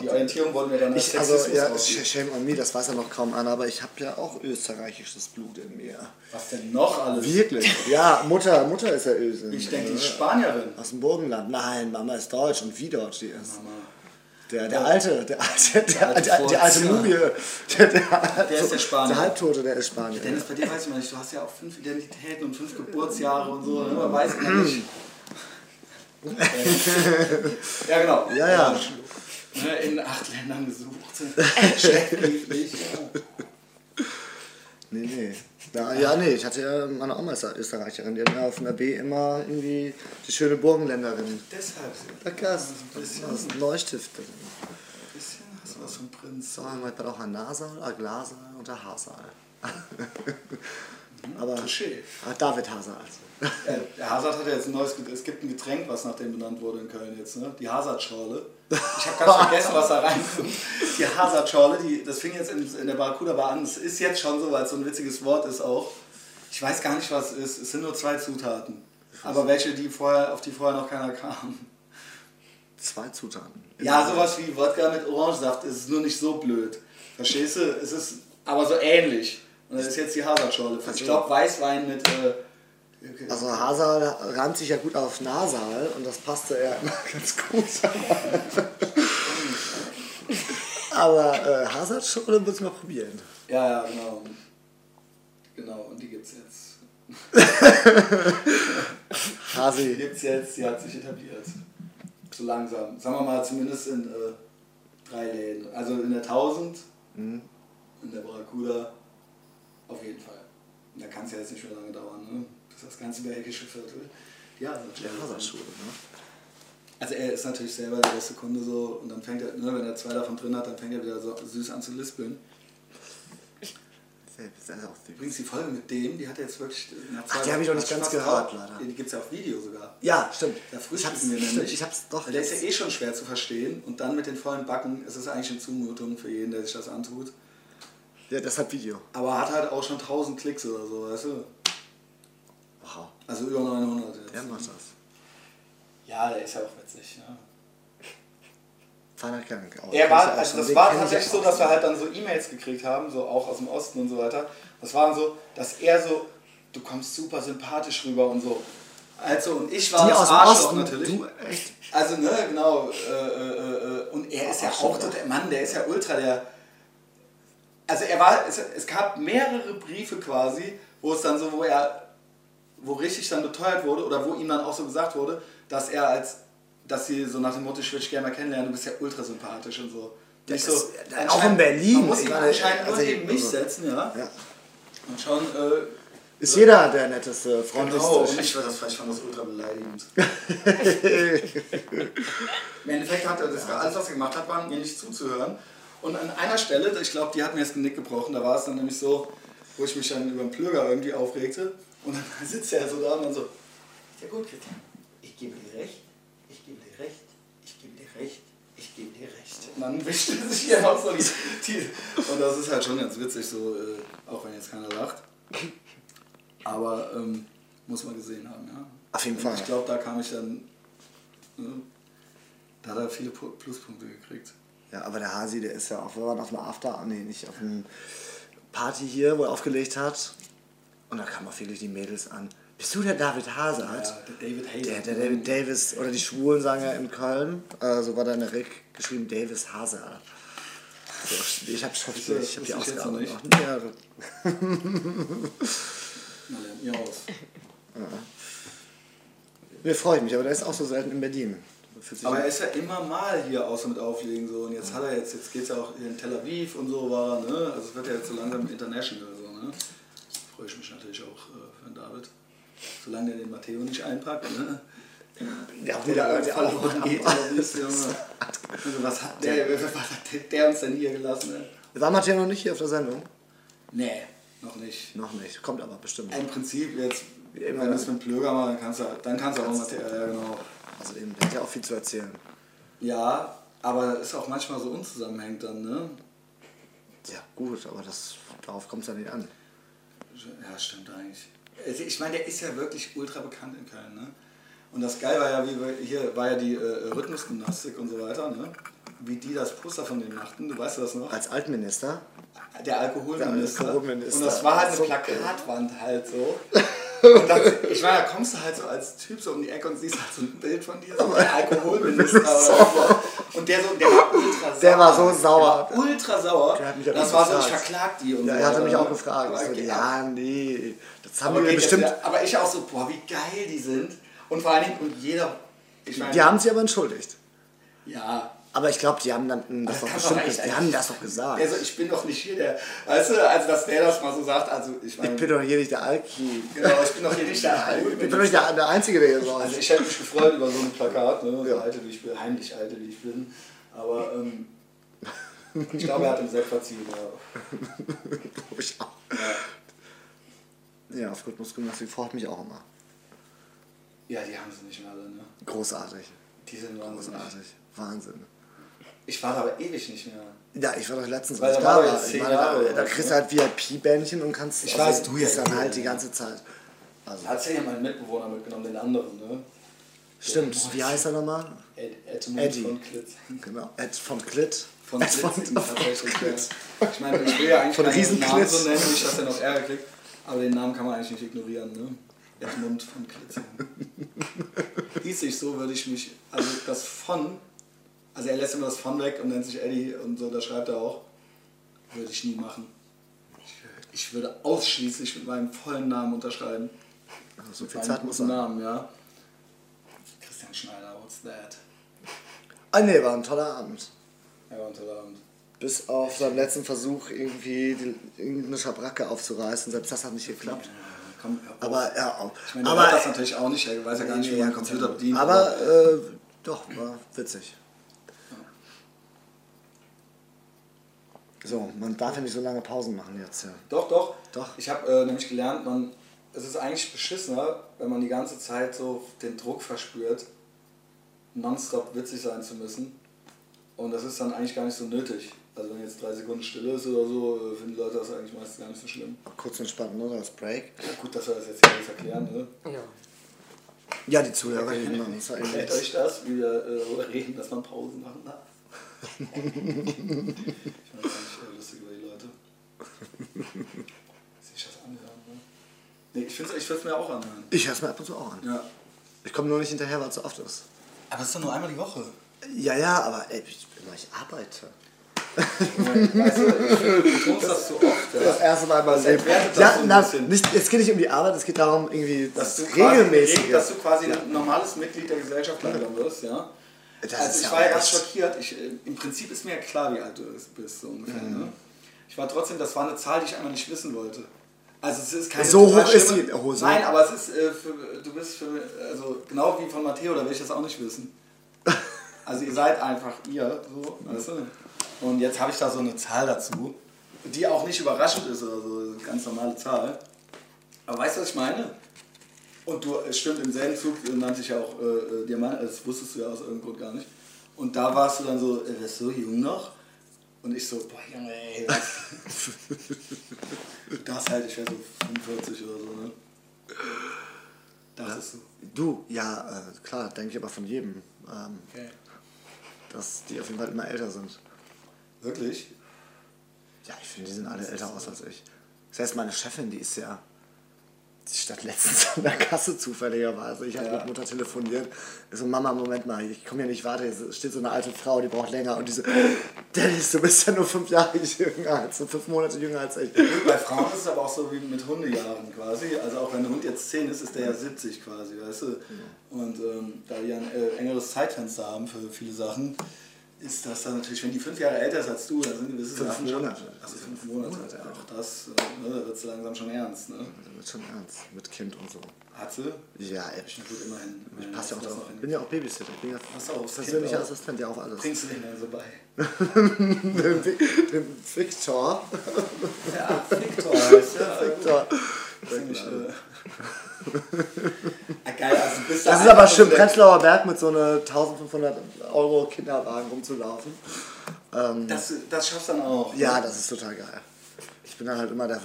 die Orientierung wurde mir dann als Ich, also, Sexismus ja, ausgelegt. shame on me, das weiß ja noch kaum einer, aber ich habe ja auch österreichisches Blut in mir. Was denn noch alles? Wirklich? Ja, Mutter, Mutter ist ja Ösin. Ich denke, die Ja. Spanierin. Aus dem Burgenland. Nein, Mama ist deutsch und wie deutsch die ist. Mama. Der, der alte, der alte, der, alte der, die alte. Mumie. Der, der, Der ist der Spanier. Der Halbtote, der ist Spanier. Dennis, bei dir weiß ich mal nicht, du hast ja auch fünf Identitäten und fünf Geburtsjahre und so, ne? man weiß immer nicht. ja, genau. Ja, ja. Ne, In acht Ländern gesucht. Schlechtbrieflich. Ja. Nee, nee. Ja, ja, nee, ich hatte ja meine Oma ist Österreicherin. Die hat mir auf dem B immer irgendwie die schöne Burgenländerin. Deshalb, Da Gast, ein bisschen, das ist ein Neustift. ein bisschen hast du was vom Prinz. So, man hat auch ein Nahsaal, ein Glassaal und ein Haarsaal. Aber Touché. David Haarsaal. Ja, der Hazard hat ja jetzt ein neues, es gibt ein Getränk, was nach dem benannt wurde in Köln jetzt, ne? Die Hazard-Schorle. Ich habe ganz vergessen, was da reinkommt. Die Hazard-Schorle, das fing jetzt in, in der Barracuda Bar an. Es ist jetzt schon so, weil es so ein witziges Wort ist auch. Ich weiß gar nicht, was es ist. Es sind nur zwei Zutaten. Aber welche, die vorher, auf die vorher noch keiner kam. Zwei Zutaten. Ja, sowas wie Wodka mit Orangensaft ist nur nicht so blöd. Verstehst du? Es ist aber so ähnlich. Und das ist jetzt die Hazard-Schorle. Ich glaube, Weißwein mit... Äh. Also Haarsaal reimt sich ja gut auf Nasal und das passte ja immer ganz gut. Aber äh, Haarsaal-Schule muss mal probieren. Ja, ja, genau. Genau, und die gibt's jetzt. Die Hasi. gibt's jetzt, die hat sich etabliert. So langsam. Sagen wir mal zumindest in äh, drei Läden. Also in der 1000, Mhm. in der Barracuda, auf jeden Fall. Da kann es ja jetzt nicht mehr lange dauern, ne? Das ist das ganze belgische Viertel. Ja, Der Haarsaal-Schule, ne? Also er ist natürlich selber der beste Kunde so und dann fängt er, ne, wenn er zwei davon drin hat, dann fängt er wieder so süß an zu lispeln. Selbst, das auch süß. Übrigens die Folge mit dem, die hat er jetzt wirklich nach Ach, die habe ich noch nicht hat ganz gehört, leider. Die, die gibt es ja auf Video sogar. Ja, stimmt. Da frühstücken wir nämlich. ich hab's doch. Der ist ja eh schon schwer zu verstehen und dann mit den vollen Backen ist es eigentlich eine Zumutung für jeden, der sich das antut. Ja, deshalb Video. Aber hat halt auch schon 1000 Klicks oder so, weißt du? Wow. Also über 900 jetzt. Der macht das. Ja, der ist ja auch witzig. Ja. Feiner Kerl. Oh, Er kenn war, auch also das war tatsächlich auch so, dass wir halt dann so E-Mails gekriegt haben, so auch aus dem Osten und so weiter. Das waren so, dass er so, du kommst super sympathisch rüber und so. Also und ich war Die das Arschloch Osten, natürlich. du, echt? Also ne, genau. Äh, äh, äh, und er ist ja auch so der Mann, der ist ja ultra der. Also er war, es, es gab mehrere Briefe quasi, wo es dann so, wo er, wo richtig dann beteuert wurde oder wo ihm dann auch so gesagt wurde, dass er als, dass sie so nach dem Motto, ich würde dich gerne mal kennenlernen, du bist ja ultra sympathisch und so. Nicht ist- so der- auch in Berlin, Man muss ihn anscheinend nur also- neben mich also- setzen, ja. Ja. Und schon, äh, Ist jeder der netteste, freundlichste. Genau, und ich, das, ich fand das ultra beleidigend. Im Endeffekt hat er das, alles, was er gemacht hat, war mir nicht zuzuhören. Und an einer Stelle, ich glaube, die hat mir das Genick gebrochen, da war es dann nämlich so, wo ich mich dann über den Plöger irgendwie aufregte. Und dann sitzt er so da und dann so, ja gut, Christian, ich gebe dir recht, ich gebe dir recht, ich gebe dir recht, ich gebe dir recht. Und dann wischt er sich hier noch so die, die Und das ist halt schon ganz witzig, so, äh, auch wenn jetzt keiner lacht. Aber ähm, muss man gesehen haben, ja. Auf jeden Und Fall. Ich glaube, da kam ich dann. Ne, da hat er viele Pu- Pluspunkte gekriegt. Ja, aber der Hasi, der ist ja auch, wir waren auf einer After, nee, nicht auf einer Party hier, wo er aufgelegt hat. Und da kamen auch wirklich die Mädels an. Bist du der David Hazard? Ja, der David Hayes. Der, der David Davis, oder die Schwulen sagen ja in Köln, äh, so war da in der Rick geschrieben, Davis Hazard. So, ich habe schon Ist das- ich hab die Ausgabe noch. Ja, Na, lernt ihr aus. mir freut mich, aber der ist auch so selten in Berlin. Aber er ist ja immer mal hier außer mit Auflegen so. Und jetzt hat er jetzt, jetzt geht es ja auch hier in Tel Aviv und so war ne? Also es wird ja jetzt so langsam international so, ne? Freue ich mich natürlich auch äh, für den David. Solange er den Matteo nicht einpackt, ne? ja, Der der verloren geht oder wie ist, Junge. Also was hat der, was hat der uns denn hier gelassen, ne? War Matthias noch nicht hier auf der Sendung? Nee, noch nicht. Noch nicht, kommt aber bestimmt. Im Prinzip jetzt, wenn du es mit Plöger mal, dann kannst du, dann kannst du auch mal, ja genau. Also eben, der hat ja auch viel zu erzählen. Ja, aber ist auch manchmal so unzusammenhängend dann, ne? Ja, gut, aber das darauf kommt es ja nicht an. Ja, stimmt eigentlich. Also Ich meine, der ist ja wirklich ultra bekannt in Köln, ne? Und das Geil war ja, wie wir, hier war ja die äh, Rhythmusgymnastik und so weiter, ne? Wie die das Poster von denen machten, du weißt das noch? Als Altminister. Der Alkoholminister. Der Alkoholminister. Und das war halt eine So Plakatwand halt so. Und das, ich meine, da kommst du halt so als Typ so um die Ecke und siehst halt so ein Bild von dir, so der Alkoholminister oder so. Und der, so, der war ultra sauer. Der war so sauer. Der war ultra sauer. Der hat mich aber das war so, ich verklag die und Ja, so. er hatte mich auch gefragt. Aber, so, okay, ja, nee. Das haben wir jetzt bestimmt. wieder- aber ich auch so, boah, wie geil die sind. Und vor allen Dingen, und jeder, ich meine, Die haben sich aber entschuldigt. ja, Aber ich glaube, die haben dann mh, das das doch bestimmt. doch Die haben das doch gesagt. also ich bin doch nicht hier der, weißt du, also dass der das mal so sagt, also ich ich meine, bin doch hier nicht der Alki. genau, ich bin doch hier nicht der Ich bin doch nicht der, der Einzige, der hier so Also ich hätte mich gefreut über so ein Plakat, ne? so Ja. alte wie ich bin, heimlich alte wie ich bin. Aber ähm, ich glaube, er hat im Sepp verziehen. Ja. glaube ich auch. Ja, auf Rhythmusgymnastik freut mich auch immer. ja, die haben sie nicht mehr alle, ne? Großartig. Die sind wahnsinnig. Großartig. Wahnsinn. Ich war da aber ewig nicht mehr. Ja, ich war doch letztens, Weil da da war jetzt Jahre da, da so, kriegst du halt VIP-Bändchen und kannst. Ich weiß, du ja bist dann halt die ganze Zeit. Also, Hat ja meinen Mitbewohner mitgenommen, den anderen, ne? stimmt. Wie heißt er nochmal? Ed, Edmund Eddie. von Klitz. Genau. Ed von Klitt. Von Ed Klitz, von, tatsächlich. Klitt. Ich meine, ich will ja eigentlich Von keinen Namen Riesenklitz. so nennen, nicht, dass er noch Ärger kriegt. Aber den Namen kann man eigentlich nicht ignorieren, ne? Edmund von Klitz. Hieß ich so, würde ich mich, also das von, also er lässt immer das von weg und nennt sich Eddie und so, da schreibt er auch, würde ich nie machen. Ich, würde ausschließlich mit meinem vollen Namen unterschreiben. So viel Zeit muss sein. Namen, ja. Christian Schneider, what's that? Ah, nee, war ein toller Abend. Ja, unter der Hand. Bis auf seinen letzten Versuch, irgendwie die, irgendeine Schabracke aufzureißen. Selbst das hat nicht geklappt. Ja, komm. Aber ja, auch. Ich meine, aber, das natürlich auch nicht, er weiß ja gar nicht, wie man Computer bedient. aber äh, doch, war witzig. So, man darf ja nicht so lange Pausen machen jetzt. Ja. Doch, doch. Doch. Ich habe äh, nämlich gelernt, man, es ist eigentlich beschissener, wenn man die ganze Zeit so den Druck verspürt, nonstop witzig sein zu müssen. Und das ist dann eigentlich gar nicht so nötig. Also wenn jetzt drei Sekunden still ist oder so, äh, finden die Leute das eigentlich meistens gar nicht so schlimm. Kurz entspannt, ne? Das Break. Ja, gut, dass wir das jetzt hier alles erklären. Ne? Ja. Ja, die Zuhörer reden war irgendwie- Erklärt euch das, wie wir äh, darüber reden, dass man Pausen machen darf? ich meine, das ist eigentlich äh, lustig über die Leute. Sich das anhören, ne? Nee, ich, würde es mir auch anhören. Ich höre es mir ab und zu auch an. Ja. Ich komme nur nicht hinterher, weil es so oft ist. Aber es ist doch nur einmal die Woche. Ja, ja, aber ey, ich, ich arbeite. Weißt du, ich betonst das so oft, ja. Das erste Mal entwertet das Ja, so na, nicht, es geht nicht um die Arbeit, es geht darum, irgendwie dass das regelmäßige. dass du quasi ein normales Mitglied der Gesellschaft langsam wirst, ja. Das also ist ich ja war ja ganz echt- schockiert. Ich, äh, Im Prinzip ist mir ja klar, wie alt du bist, so ungefähr. Ne? Ich war trotzdem, das war eine Zahl, die ich einfach nicht wissen wollte. Also es ist keine So hoch ist die- so- Nein, aber es ist äh, für, du bist für also genau wie von Matteo, da will ich das auch nicht wissen. Also ihr seid einfach ihr, so, weißt du? Und jetzt habe ich da so eine Zahl dazu, die auch nicht überraschend ist oder so, eine ganz normale Zahl. Aber weißt du, was ich meine? Und du, es stimmt, im selben Zug nannte ich ja auch äh, äh, Diamant, also das wusstest du ja aus irgendeinem Grund gar nicht. Und da warst du dann so, äh, wer ist so jung noch? Und ich so, boah Junge, ey, was? das halt, ich wäre so 45 oder so, ne? Das ist so. Du, ja, äh, klar, denke ich aber von jedem, ähm, Okay. dass die auf jeden Fall immer älter sind. Wirklich? Ja, ich finde, die sehen alle älter aus als ich. Das heißt, meine Chefin, die ist ja. Die stand letztens an der Kasse zufälligerweise. Ich hatte Ja. mit Mutter telefoniert. Ich so, Mama, Moment mal, ich komme hier nicht weiter. Hier steht so eine alte Frau, die braucht länger. Und die so, Dennis, du bist ja nur fünf Jahre jünger als, so fünf Monate jünger als ich. Bei Frauen ist es aber auch so wie mit Hundejahren quasi. Also auch wenn ein Hund jetzt 10 ist, ist der ja 70 quasi, weißt du? Und ähm, da die ein äh, engeres Zeitfenster haben für viele Sachen, ist das dann natürlich, wenn die fünf Jahre älter ist als du, dann sind gewisse Fünf Sachen schon. Monate. Also fünf Monate. Monate, ja. Auch das, äh, ne, da wird es langsam schon ernst. Ne? Das wird schon ernst, mit Kind und so. Hat sie? Ja, ey, ich, Gut, immerhin. ich passe ja auch drauf. Ich bin ja auch Babysitter. Ich bin ja persönlicher auch. Assistent, ja auf alles. Bringst du den dann so bei? Den, den Victor. Ja, Victor heißt ja. Victor. Ziemlich, äh, ah, geil, also bist da Das ist aber schlimm, Prenzlauer Berg mit so einer 1500 Euro Kinderwagen rumzulaufen. Ähm, Das, das schaffst du dann auch. ja, das ist total geil. ich bin dann halt immer der.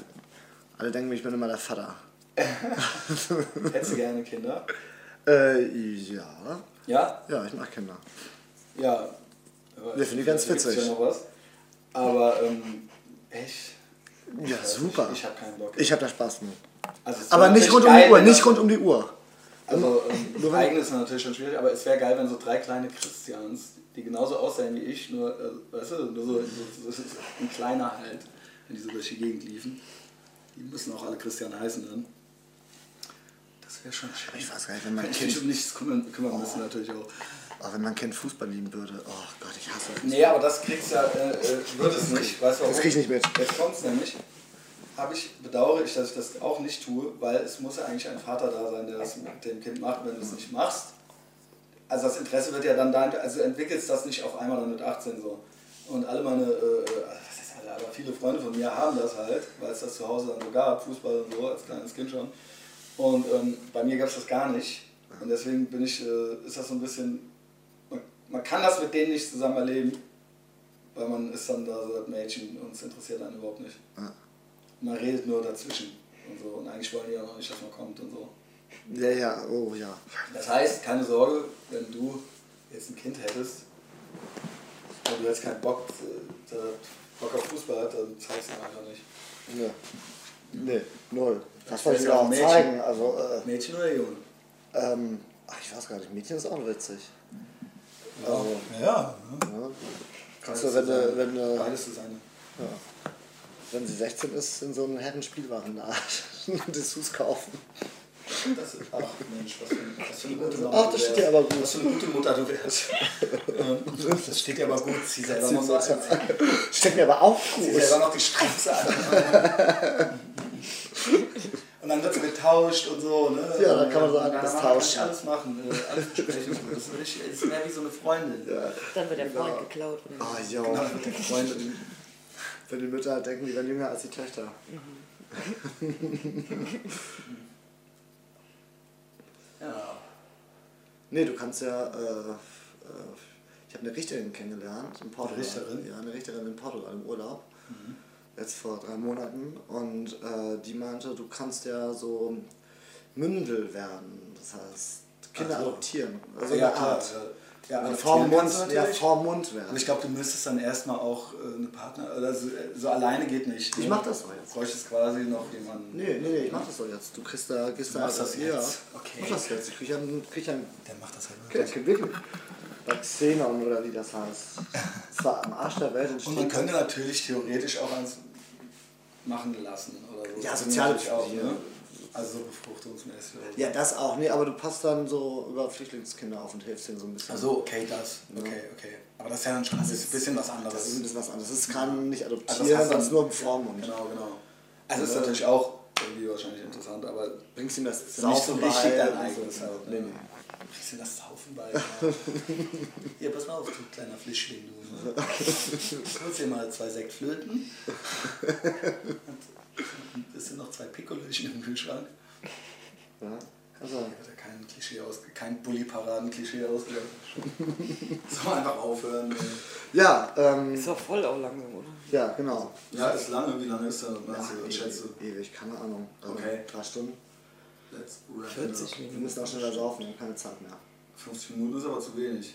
Alle denken, ich bin immer der Vater. Hättest du gerne Kinder? Äh, ja. Ja? Ja, ich mag Kinder. Ja. Ja, finde ich ganz witzig. Ja noch was. Aber, ähm, echt? Ja, super. Ich, ich habe keinen Bock. Ich habe da Spaß mit. Also, Aber nicht rund um die Uhr, nicht das- rund um die Uhr. Also, ähm, Nur wenn- eigenes ist natürlich schon schwierig, aber es wäre geil, wenn so drei kleine Christians, die genauso aussehen wie ich, nur, äh, weißt du, nur so, so, so, ein kleiner halt, wenn die so durch die Gegend liefen. Die müssen auch alle Christian heißen dann. Das wäre schon schön. Ich weiß gar nicht, wenn Wenn ich Kind, um nichts kümmern, kümmern müssen natürlich auch. oh, wenn mein Kind Fußball lieben würde. Oh Gott, ich hasse es. Nee, aber das kriegst du ja, äh, äh, wird es nicht. Weißt du warum? Das krieg ich nicht mit. Jetzt kommt es nämlich. Habe ich, bedauere ich, dass ich das auch nicht tue, weil es muss ja eigentlich ein Vater da sein, der das mit dem Kind macht, wenn du es nicht machst. Also das Interesse wird ja dann dein, also entwickelst das nicht auf einmal dann mit 18 so. Und alle meine, äh, äh, alle, aber viele Freunde von mir haben das halt, weil es das zu Hause dann so gab, Fußball und so, als kleines Kind schon. Und ähm, bei mir gab es das gar nicht. Und deswegen bin ich, äh, ist das so ein bisschen, man, man kann das mit denen nicht zusammen erleben, weil man ist dann da so das Mädchen und es interessiert einen überhaupt nicht. Ja. Man redet nur dazwischen und so. Und eigentlich wollen die ja noch nicht, dass man kommt und so. Ja, ja, oh ja. Das heißt, keine Sorge, wenn du jetzt ein Kind hättest und du hättest keinen Bock, äh, Bock auf Fußball hat, dann zeigst du ihn einfach nicht. Nee. Nee, null. Das wollte ich ja auch auch Mädchen. zeigen. Also, äh, Mädchen oder Junge? ähm, ach, ich weiß gar nicht, Mädchen ist auch witzig. Also, ja. ja. Kannst du, wenn du, wenn du, Beides ist eine. ja. Wenn sie 16 ist, in so einen Herrenspielwarenladen Dessous kaufen. Das ist, ach Mensch, was für, was für eine gute Mama. Ach, du das steht wärst. dir aber gut. Was für eine gute Mutter du wärst. Ähm, das steht dir aber gut. Sie selber noch so anziehen. Steckt mir aber auch Sie gut. selber noch die Straße an. Und dann wird sie getauscht und so, ne? Ja, dann kann man so Und alles dann kann alles machen, äh, alles besprechen. Das ist, richtig, das ist mehr wie so eine Freundin. Dann wird der Freund geklaut. Oder? Ah, jo. Genau, mit der Freundin. Wenn die Mütter halt denken, die werden jünger als die Töchter. Ja. Nee, du kannst ja. Äh, äh, ich habe eine Richterin kennengelernt in Portugal. Richterin? Ja, eine Richterin in Portugal im Urlaub. Jetzt vor drei Monaten. Und äh, die meinte, du kannst ja so Mündel werden. Das heißt, Kinder so. adoptieren. Also ja, eine klar. Art. Ja, ja adoptieren vorm Mund, ja, vorm Mund werden. Und ich glaube, du müsstest dann erstmal auch äh, eine Partner, oder so, so alleine geht nicht. Ich ne? mach das doch jetzt. Du bräuchst quasi noch jemanden. Nee, nee, nee, ich mach das doch jetzt. Du kriegst da, gehst Du da. machst das ja, jetzt? Okay. Ich mach das jetzt. Ich krieg einen, krieg einen Der macht das halt Okay, wirklich. gibt wirklich Xenon oder wie das heißt. Es war am Arsch der Welt Und man könnte natürlich theoretisch auch eins machen lassen oder so. Ja, Das soziale natürlich auch, ne? Also so befruchtungsmäßig. Ja, das auch. Nee, aber du passt dann so über Flüchtlingskinder auf und hilfst denen so ein bisschen. Also okay, das. Okay, okay. Aber das ist ja dann schon ein bisschen was das ist ein anderes. bisschen was anderes. Es kann nicht Also adoptieren, das heißt das ist nur im dann- Vormund. Genau, genau. Also ist natürlich auch irgendwie wahrscheinlich interessant, aber Bringst ihm das ist nicht so Saufen richtig dein und so. eigenes. halt, Nee, ne? nee. Kriegst du das Saufen bei? Ja. Hier, pass mal auf, du kleiner Fischling, du. Ne? Holst dir mal zwei Sektflöten. Und es sind noch zwei Pikolöchen im Kühlschrank. Ja, also, Ich hatte kein Klischee aus, kein Bulli-Paraden-Klischee ausgedacht. Soll man einfach aufhören. ja, ähm, Ist doch voll auch langsam, oder? ja, genau. Ja, ist lange. Wie lange ist das? Ja, Meinst du, was schätzt du? ewig, ewig, keine Ahnung. Also Okay. Drei Stunden. Let's wrap it 40 up. Wir müssen auch schneller saufen, wir haben keine Zeit mehr. 50 Minuten ist aber zu wenig.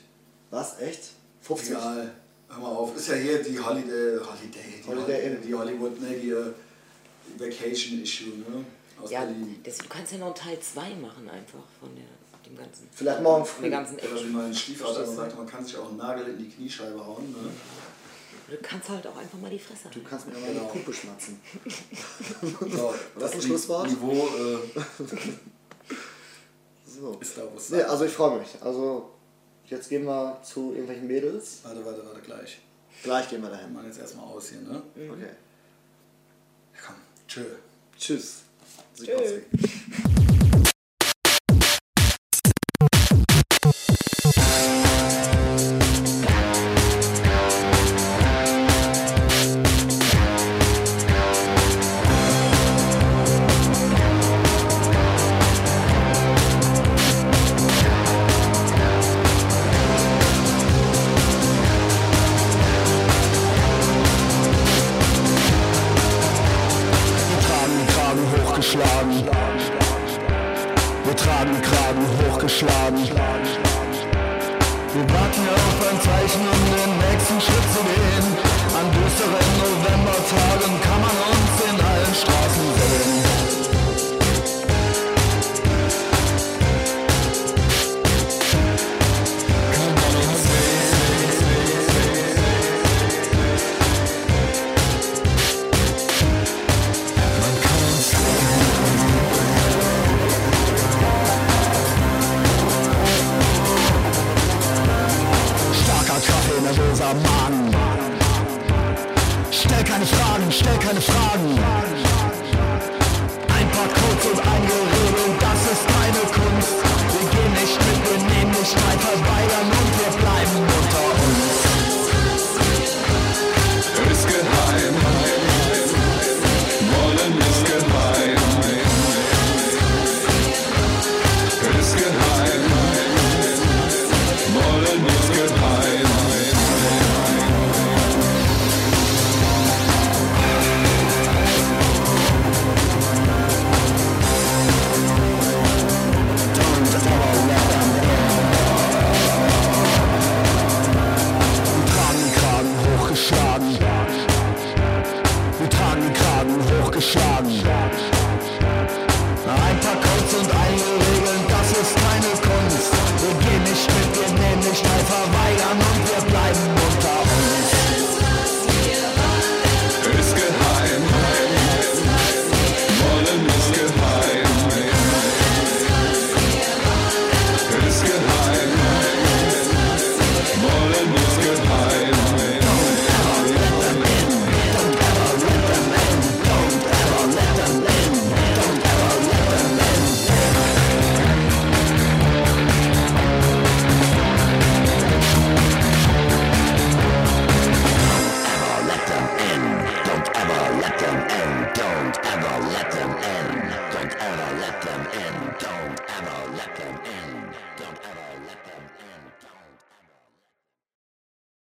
Was? Echt? 50? Egal. Hör mal auf. Ist ja hier die Holiday, Holiday, die, Holiday Inn. die Hollywood, ne, die äh, Vacation Issue, ne? Aus Ja, Berlin. das, du kannst ja noch einen Teil 2 machen einfach von der, dem ganzen. Vielleicht morgen früh. ganzen Oder wie mein Stiefvater sagte, man kann sich auch einen Nagel in die Kniescheibe hauen. Ne? Du kannst halt auch einfach mal die Fresse Du kannst mir Genau. eine Puppe schmatzen. So, das ein Ni- Schlusswort? Niveau äh, So. ist da, wo es Nee, also ich freue mich. Also jetzt gehen wir zu irgendwelchen Mädels. Warte, warte, warte, gleich. Gleich gehen wir Wir dahin. machen jetzt erstmal aus hier, ne? Okay. Tschö. Tschüss. Tschö.